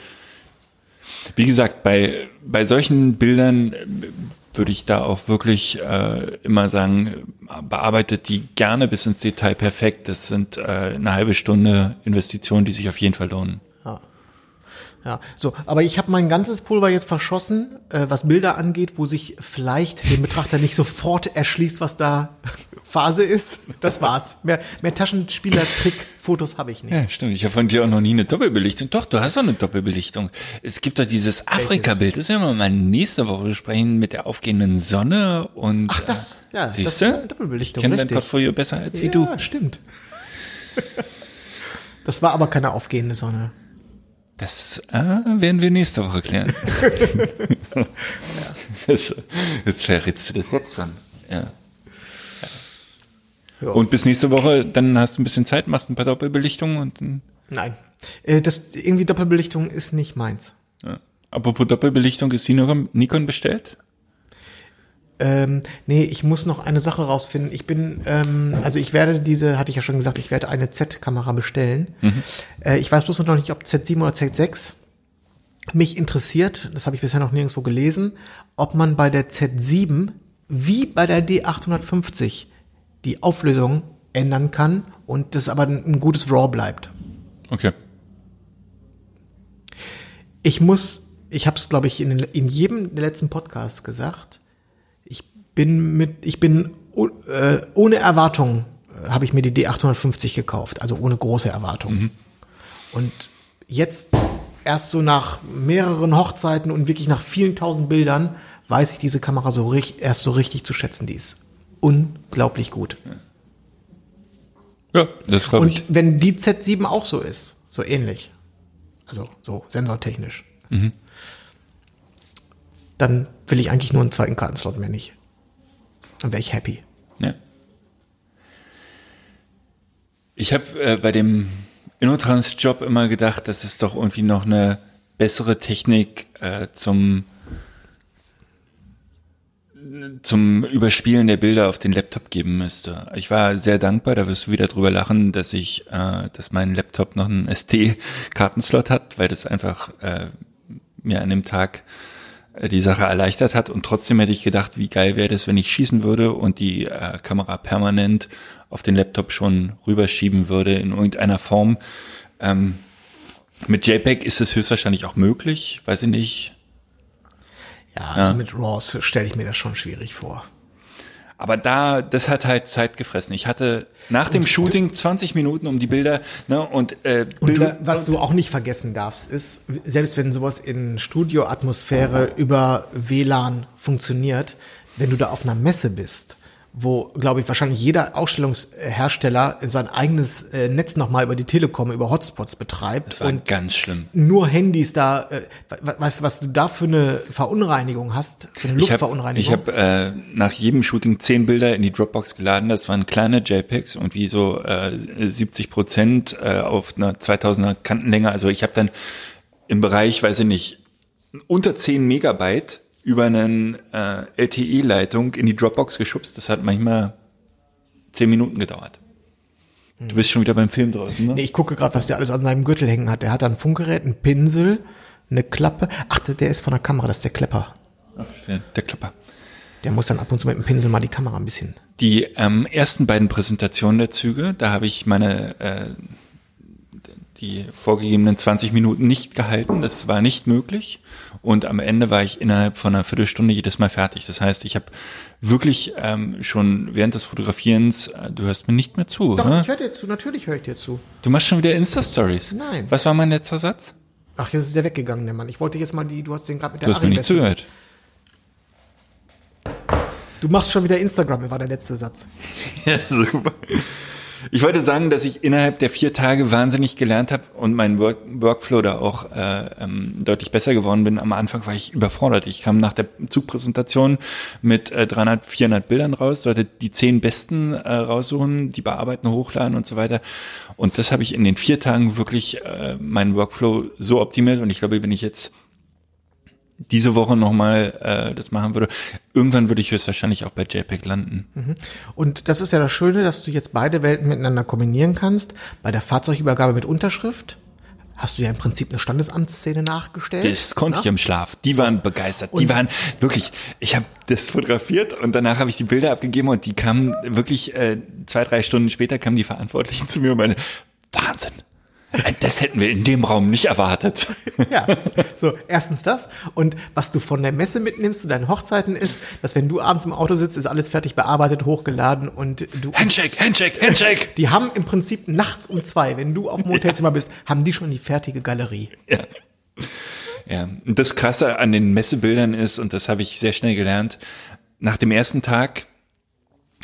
Wie gesagt, bei, bei solchen Bildern äh, würde ich da auch wirklich äh, immer sagen, bearbeitet die gerne bis ins Detail perfekt. Das sind äh, eine halbe Stunde Investitionen, die sich auf jeden Fall lohnen. Ja, so, aber ich habe mein ganzes Pulver jetzt verschossen, äh, was Bilder angeht, wo sich vielleicht dem Betrachter nicht sofort erschließt, was da Phase ist. Das war's. Mehr, mehr Taschenspieler-Trick-Fotos habe ich nicht. Ja, stimmt. Ich habe von dir auch noch nie eine Doppelbelichtung. Doch, du hast doch eine Doppelbelichtung. Es gibt doch dieses Afrika-Bild, das werden wir mal nächste Woche besprechen, mit der aufgehenden Sonne und. Ach, das, ja, siehst das du? ist eine Doppelbelichtung. Ich kenne dein. Portfolio besser als wie ja, du. stimmt. Das war aber keine aufgehende Sonne. Das äh, werden wir nächste Woche klären. das, jetzt verrätst du das jetzt schon. Ja. Ja. Und bis nächste Woche, dann hast du ein bisschen Zeit, machst ein paar Doppelbelichtungen und dann, Nein. Äh, Das, irgendwie Doppelbelichtung ist nicht meins. ja. Apropos Doppelbelichtung, ist die Nikon bestellt? Ähm, nee, ich muss noch eine Sache rausfinden. Ich bin, ähm, also ich werde diese, hatte ich ja schon gesagt, ich werde eine Z-Kamera bestellen. Äh, ich weiß bloß noch nicht, ob Z7 oder Z6. Mich interessiert, das habe ich bisher noch nirgendwo gelesen, ob man bei der Z7 wie bei der D850 die Auflösung ändern kann und das aber ein, gutes RAW bleibt. Okay. Ich muss, ich habe es glaube ich in, in jedem der letzten Podcasts gesagt. Bin mit, ich bin oh- äh, ohne Erwartung äh, habe ich mir die D850 gekauft, also ohne große Erwartungen. Und jetzt erst so nach mehreren Hochzeiten und wirklich nach vielen tausend Bildern weiß ich diese Kamera so richtig, erst so richtig zu schätzen. Die ist unglaublich gut. Ja, das glaube ich. Und wenn die Z7 auch so ist, so ähnlich, also so sensortechnisch, dann will ich eigentlich nur einen zweiten Kartenslot mehr nicht. Dann wäre ich happy. Ja. Ich habe äh, bei dem Innotrans-Job immer gedacht, dass es doch irgendwie noch eine bessere Technik äh, zum zum Überspielen der Bilder auf den Laptop geben müsste. Ich war sehr dankbar, da wirst du wieder drüber lachen, dass ich, äh, dass mein Laptop noch einen SD-Kartenslot hat, weil das einfach äh, mir an dem Tag die Sache erleichtert hat und trotzdem hätte ich gedacht, wie geil wäre das, wenn ich schießen würde und die äh, Kamera permanent auf den Laptop schon rüberschieben würde in irgendeiner Form. Ähm, mit JPEG ist es höchstwahrscheinlich auch möglich, weiß ich nicht. Ja, also mit RAWs stelle ich mir das schon schwierig vor. Aber da, das hat halt Zeit gefressen. Ich hatte nach dem Shooting 20 Minuten um die Bilder, ne, und, äh, Und Bilder. du, was du auch nicht vergessen darfst, ist, selbst wenn sowas in Studioatmosphäre über WLAN funktioniert, wenn du da auf einer Messe bist, wo, glaube ich, wahrscheinlich jeder Ausstellungshersteller sein eigenes äh, Netz nochmal über die Telekom, über Hotspots betreibt das war und ganz schlimm. nur Handys da, äh, we- weißt du, was du da für eine Verunreinigung hast, für eine Ich habe Luftverunreinigung? ich hab, äh, nach jedem Shooting zehn Bilder in die Dropbox geladen. Das waren kleine JPEGs und wie so äh, 70 Prozent äh, auf einer 2000er Kantenlänge. Also ich habe dann im Bereich, weiß ich nicht, unter 10 Megabyte über eine äh, LTE-Leitung in die Dropbox geschubst. Das hat manchmal zehn Minuten gedauert. Du bist schon wieder beim Film draußen, ne? Nee, ich gucke gerade, was der alles an seinem Gürtel hängen hat. Der hat da ein Funkgerät, einen Pinsel, eine Klappe. Ach, der ist von der Kamera, das ist der Klepper. Ach, der- Klapper. Der muss dann ab und zu mit dem Pinsel mal die Kamera ein bisschen. Die ähm, ersten beiden Präsentationen der Züge, da habe ich meine äh, die vorgegebenen 20 Minuten nicht gehalten. Das war nicht möglich. Und am Ende war ich innerhalb von einer Viertelstunde jedes Mal fertig. Das heißt, ich habe wirklich ähm, schon während des Fotografierens, äh, du hörst mir nicht mehr zu. Doch, ne? ich höre dir zu, natürlich höre ich dir zu. Du machst schon wieder Insta-Stories. Nein. Was war mein letzter Satz? Ach, jetzt ist der weggegangen, der Mann. Ich wollte jetzt mal die, du hast den gerade mit der Du hast mir nicht zugehört. Du machst schon wieder Instagram, war der letzte Satz. Ja, super. Ich wollte sagen, dass ich innerhalb der vier Tage wahnsinnig gelernt habe und mein Work Workflow da auch äh, ähm, deutlich besser geworden bin. Am Anfang war ich überfordert. Ich kam nach der Zugpräsentation mit äh, 300, 400 Bildern raus, sollte die zehn besten äh, raussuchen, die bearbeiten, hochladen und so weiter. Und das habe ich in den vier Tagen wirklich äh, meinen Workflow so optimiert. Und ich glaube, wenn ich jetzt diese Woche nochmal äh, das machen würde, irgendwann würde ich höchstwahrscheinlich auch bei JPEG landen. Und das ist ja das Schöne, dass du jetzt beide Welten miteinander kombinieren kannst. Bei der Fahrzeugübergabe mit Unterschrift hast du ja im Prinzip eine Standesamtsszene nachgestellt. Das konnte Na? ich im Schlaf. Die waren begeistert. Die waren wirklich, ich habe das fotografiert und danach habe ich die Bilder abgegeben und die kamen wirklich äh, zwei, drei Stunden später kamen die Verantwortlichen zu mir und meine, Wahnsinn. Das hätten wir in dem Raum nicht erwartet. Ja, so erstens das und was du von der Messe mitnimmst zu deinen Hochzeiten ist, dass wenn du abends im Auto sitzt, ist alles fertig bearbeitet, hochgeladen und du Handshake, Handshake, Handshake. die haben im Prinzip nachts um zwei, wenn du auf dem Hotelzimmer bist, haben die schon die fertige Galerie. Ja. Ja, und das Krasse an den Messebildern ist, und das habe ich sehr schnell gelernt, nach dem ersten Tag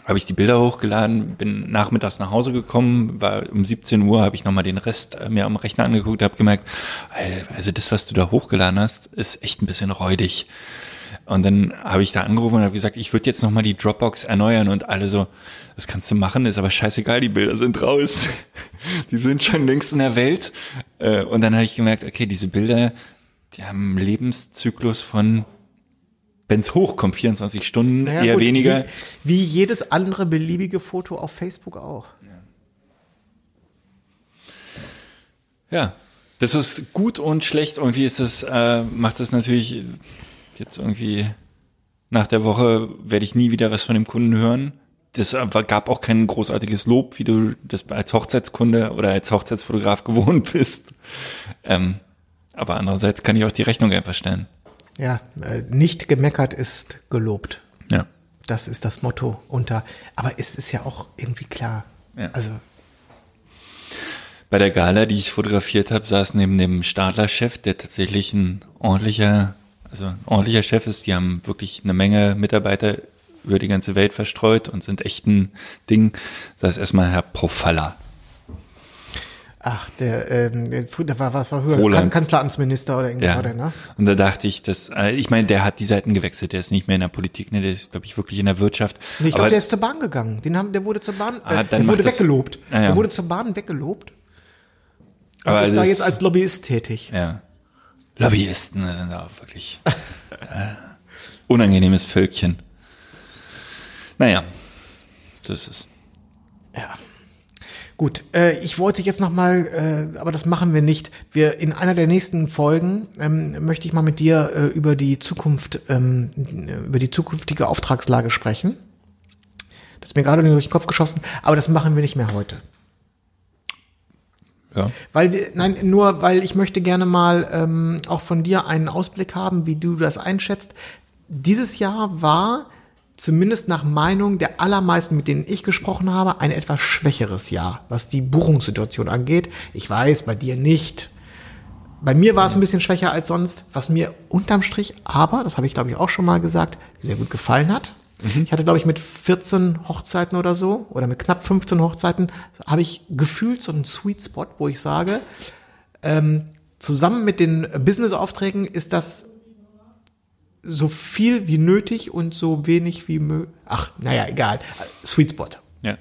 habe ich die Bilder hochgeladen, bin nachmittags nach Hause gekommen, war um 17 Uhr, habe ich nochmal den Rest äh, mir am Rechner angeguckt, habe gemerkt, also das, was du da hochgeladen hast, ist echt ein bisschen räudig. Und dann habe ich da angerufen und habe gesagt, ich würde jetzt nochmal die Dropbox erneuern und alle so, das kannst du machen, ist aber scheißegal, die Bilder sind raus. Die sind schon längst in der Welt. Äh, Und dann habe ich gemerkt, okay, diese Bilder, die haben einen Lebenszyklus von, wenn's hochkommt, 24 Stunden, Naja, eher gut, weniger. Wie, wie jedes andere beliebige Foto auf Facebook auch. Ja, das ist gut und schlecht. Irgendwie ist das, äh, macht das natürlich jetzt irgendwie nach der Woche werde ich nie wieder was von dem Kunden hören. Das gab auch kein großartiges Lob, wie du das als Hochzeitskunde oder als Hochzeitsfotograf gewohnt bist. Ähm, aber andererseits kann ich auch die Rechnung einfach stellen. Ja, äh, nicht gemeckert ist gelobt. Ja. Das ist das Motto unter. Aber es ist ja auch irgendwie klar. Ja. Also Bei der Gala, die ich fotografiert habe, saß neben dem Stadler-Chef, der tatsächlich ein ordentlicher, also ein ordentlicher Chef ist. Die haben wirklich eine Menge Mitarbeiter über die ganze Welt verstreut und sind echt ein Ding. Da ist erstmal Herr Profaller. Ach, der, ähm, der, war, was war früher? Kan Kanzleramtsminister oder irgendwie war der, ne? Und da dachte ich, dass, äh, ich meine, der hat die Seiten gewechselt, der ist nicht mehr in der Politik, ne, der ist, glaube ich, wirklich in der Wirtschaft. Nee, ich glaube, der ist zur Bahn gegangen. Den haben, der wurde zur Bahn, Ah, äh, dann der wurde das- weggelobt. Ah, ja. Der wurde zur Bahn weggelobt. Und aber ist da das- jetzt als Lobbyist tätig. Ja. Lobbyisten ne, sind wirklich äh, unangenehmes Völkchen. Naja, so ist es. Ja. Gut, äh, ich wollte jetzt noch mal, äh, aber das machen wir nicht. Wir in einer der nächsten Folgen ähm, möchte ich mal mit dir äh, über die Zukunft, ähm, über die zukünftige Auftragslage sprechen. Das ist mir gerade durch den Kopf geschossen, aber das machen wir nicht mehr heute. Ja. Weil wir, nein, nur weil ich möchte gerne mal ähm, auch von dir einen Ausblick haben, wie du das einschätzt. Dieses Jahr war zumindest nach Meinung der allermeisten, mit denen ich gesprochen habe, ein etwas schwächeres Jahr, was die Buchungssituation angeht. Ich weiß, bei dir nicht. Bei mir war es ein bisschen schwächer als sonst, was mir unterm Strich aber, das habe ich glaube ich auch schon mal gesagt, sehr gut gefallen hat. Ich hatte glaube ich mit 14 Hochzeiten oder so oder mit knapp 15 Hochzeiten habe ich gefühlt so einen Sweet Spot, wo ich sage, ähm, zusammen mit den Business-Aufträgen ist das so viel wie nötig und so wenig wie möglich. Ach, naja, egal. Sweet Spot. ja.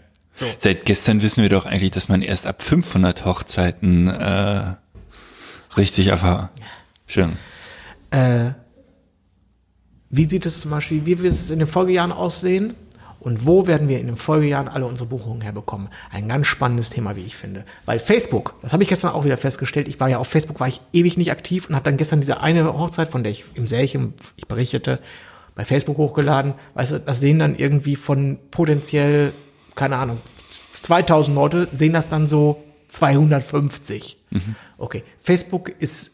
Seit gestern wissen wir doch eigentlich, dass man erst ab 500 Hochzeiten äh, richtig erfahren. Schön. Wie sieht es zum Beispiel, wie wird es in den Folgejahren aussehen? Und wo werden wir in den Folgejahren alle unsere Buchungen herbekommen? Ein ganz spannendes Thema, wie ich finde. Weil Facebook, das habe ich gestern auch wieder festgestellt, ich war ja auf Facebook, war ich ewig nicht aktiv und habe dann gestern diese eine Hochzeit, von der ich im Särchen, ich berichtete, bei Facebook hochgeladen. Weißt du, das sehen dann irgendwie von potenziell, keine Ahnung, 2000 Leute, sehen das dann so 250. Okay, Facebook ist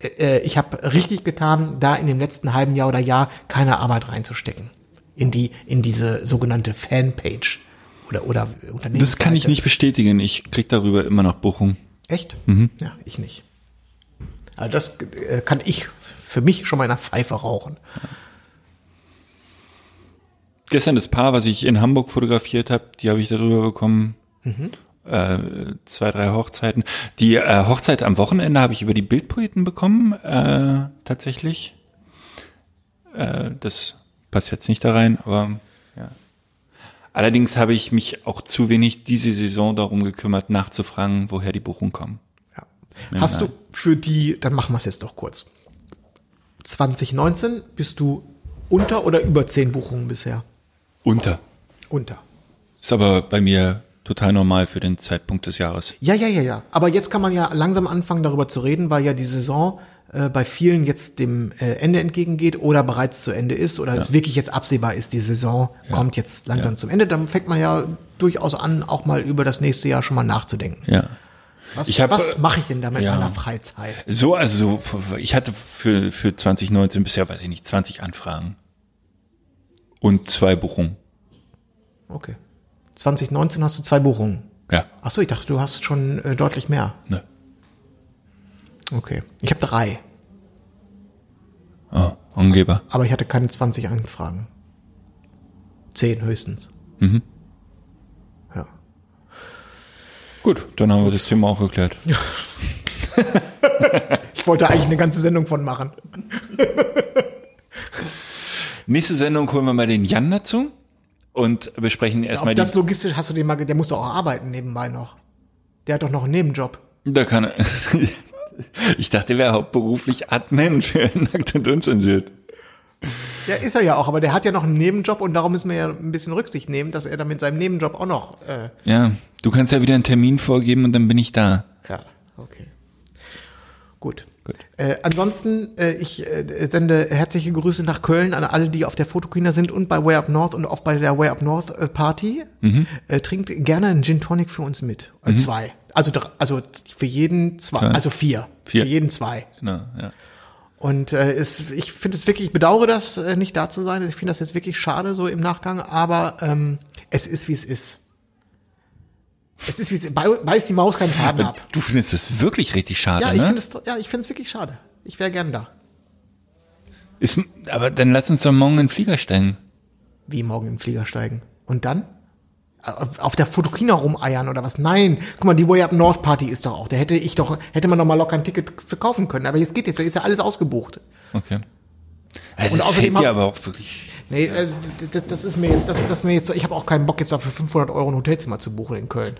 äh, ich habe richtig getan, da in dem letzten halben Jahr oder Jahr keine Arbeit reinzustecken. In die, in diese sogenannte Fanpage. Oder, oder Unternehmensseite. Das kann ich nicht bestätigen. Ich krieg darüber immer noch Buchung. Echt? Ja, ich nicht. Also das äh, kann ich für mich schon mal in einer Pfeife rauchen. Gestern das Paar, was ich in Hamburg fotografiert habe, die habe ich darüber bekommen. Äh, zwei, drei Hochzeiten. Die äh, Hochzeit am Wochenende habe ich über die Bildpoeten bekommen, äh, tatsächlich. Äh, das passt jetzt nicht da rein, aber ja. Allerdings habe ich mich auch zu wenig diese Saison darum gekümmert, nachzufragen, woher die Buchungen kommen. Ja. Hast du für die, dann machen wir es jetzt doch kurz. 2019 bist du unter oder über 10 Buchungen bisher? Unter. Unter. Ist aber bei mir total normal für den Zeitpunkt des Jahres. Ja, ja, ja, ja. Aber jetzt kann man ja langsam anfangen, darüber zu reden, weil ja die Saison äh, bei vielen jetzt dem äh, Ende entgegengeht oder bereits zu Ende ist oder es wirklich jetzt absehbar ist, die Saison kommt jetzt langsam zum Ende. Dann fängt man ja durchaus an, auch mal über das nächste Jahr schon mal nachzudenken. Ja. Was, Ich hab, was äh, mache ich denn da mit ja. meiner Freizeit? So, also so, ich hatte für, für 2019 bisher, weiß ich nicht, 20 Anfragen. Und zwei Buchungen. Okay. 2019 hast du zwei Buchungen. Ja. Ach so, ich dachte, du hast schon äh, deutlich mehr. Ne. Okay. Ich habe drei, Oh, Angeber. aber ich hatte keine 20 Anfragen. Zehn höchstens. Mhm. Ja. Gut, dann haben wir das Thema auch geklärt. Ich wollte eigentlich eine ganze Sendung von machen. Nächste Sendung holen wir mal den Jan dazu und besprechen erstmal Ob das logistisch hast du den mal, der muss doch auch arbeiten nebenbei noch. Der hat doch noch einen Nebenjob. Da kann er. Ich dachte, er wäre hauptberuflich Admin für Nackt und Unzensiert. Ja, ist er ja auch, aber der hat ja noch einen Nebenjob und darum müssen wir ja ein bisschen Rücksicht nehmen, dass er dann mit seinem Nebenjob auch noch. Äh, Ja, du kannst ja wieder einen Termin vorgeben und dann bin ich da. ja, okay. Gut. Äh, ansonsten, äh, ich äh, sende herzliche Grüße nach Köln an alle, die auf der Fotokina sind und bei Way Up North und auch bei der Way Up North äh, Party. Äh, trinkt gerne einen Gin Tonic für uns mit. Äh, Zwei. Also, also für jeden zwei, also vier. Vier. Für jeden zwei. Genau, ja. Und äh, es, ich finde es wirklich, ich bedauere das, äh, nicht da zu sein. Ich finde das jetzt wirklich schade so im Nachgang, aber ähm, es ist, wie es ist. Es ist, wie es ist. Bei- Beißt die Maus keinen Faden ab. Du findest es wirklich richtig schade, Ja, ich ne? finde es, ja, ich finde es wirklich schade. Ich wäre gern da. Ist, aber dann lass uns doch morgen in den Flieger steigen. Wie morgen in den Flieger steigen. Und dann? Auf, der Fotokina rumeiern oder was? Nein. Guck mal, die Way Up North Party ist doch auch. Da hätte ich doch, hätte man doch mal locker ein Ticket verkaufen können. Aber jetzt geht jetzt, ist ja alles ausgebucht. Okay. Also Und das außerdem fällt dir aber auch wirklich. Nee, also, das, das ist mir, das, das mir jetzt, ich habe auch keinen Bock jetzt dafür 500 Euro ein Hotelzimmer zu buchen in Köln.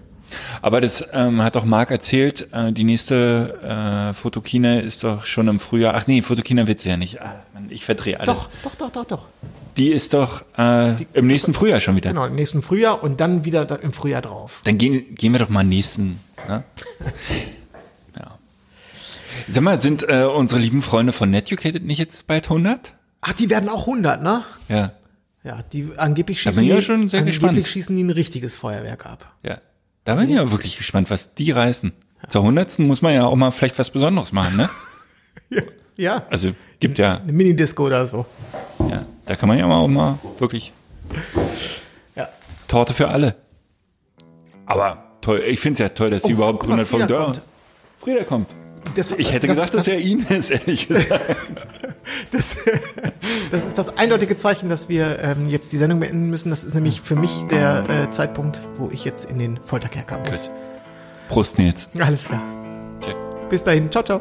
Aber das ähm, hat doch Marc erzählt, äh, die nächste äh, Fotokina ist doch schon im Frühjahr. Ach nee, Fotokina wird sie ja nicht. Ah, Mann, ich verdrehe alles. Doch, doch, doch, doch, doch. Die ist doch äh, im nächsten Frühjahr schon wieder. Genau, im nächsten Frühjahr und dann wieder da im Frühjahr drauf. Dann gehen, gehen wir doch mal nächsten. Ne? ja. Sag mal, sind äh, unsere lieben Freunde von Netucated nicht jetzt bald 100? Ach, die werden auch 100, ne? Ja. Ja, die angeblich Da schießen bin ich ja die, schon sehr angeblich gespannt. schießen die ein richtiges Feuerwerk ab. Ja. Da bin ich ja wirklich gespannt, was die reißen. Zur 100. muss man ja auch mal vielleicht was Besonderes machen, ne? Ja. Also gibt ja, Eine Minidisco oder so. Da kann man ja auch mal wirklich Ja. Torte für alle. Aber toll, ich finde es ja toll, dass die Oh, überhaupt guck mal, 100 Folgen Frieda da. kommt. Frieda kommt. Das, Ich hätte gedacht, dass er ihn ist, ehrlich gesagt. das, das ist das eindeutige Zeichen, dass wir ähm, jetzt die Sendung beenden müssen. Das ist nämlich für mich der äh, Zeitpunkt, wo ich jetzt in den Folterkerker muss. Prost, Nils. Alles klar. Tja. Bis dahin. Ciao, ciao.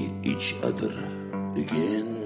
each other again.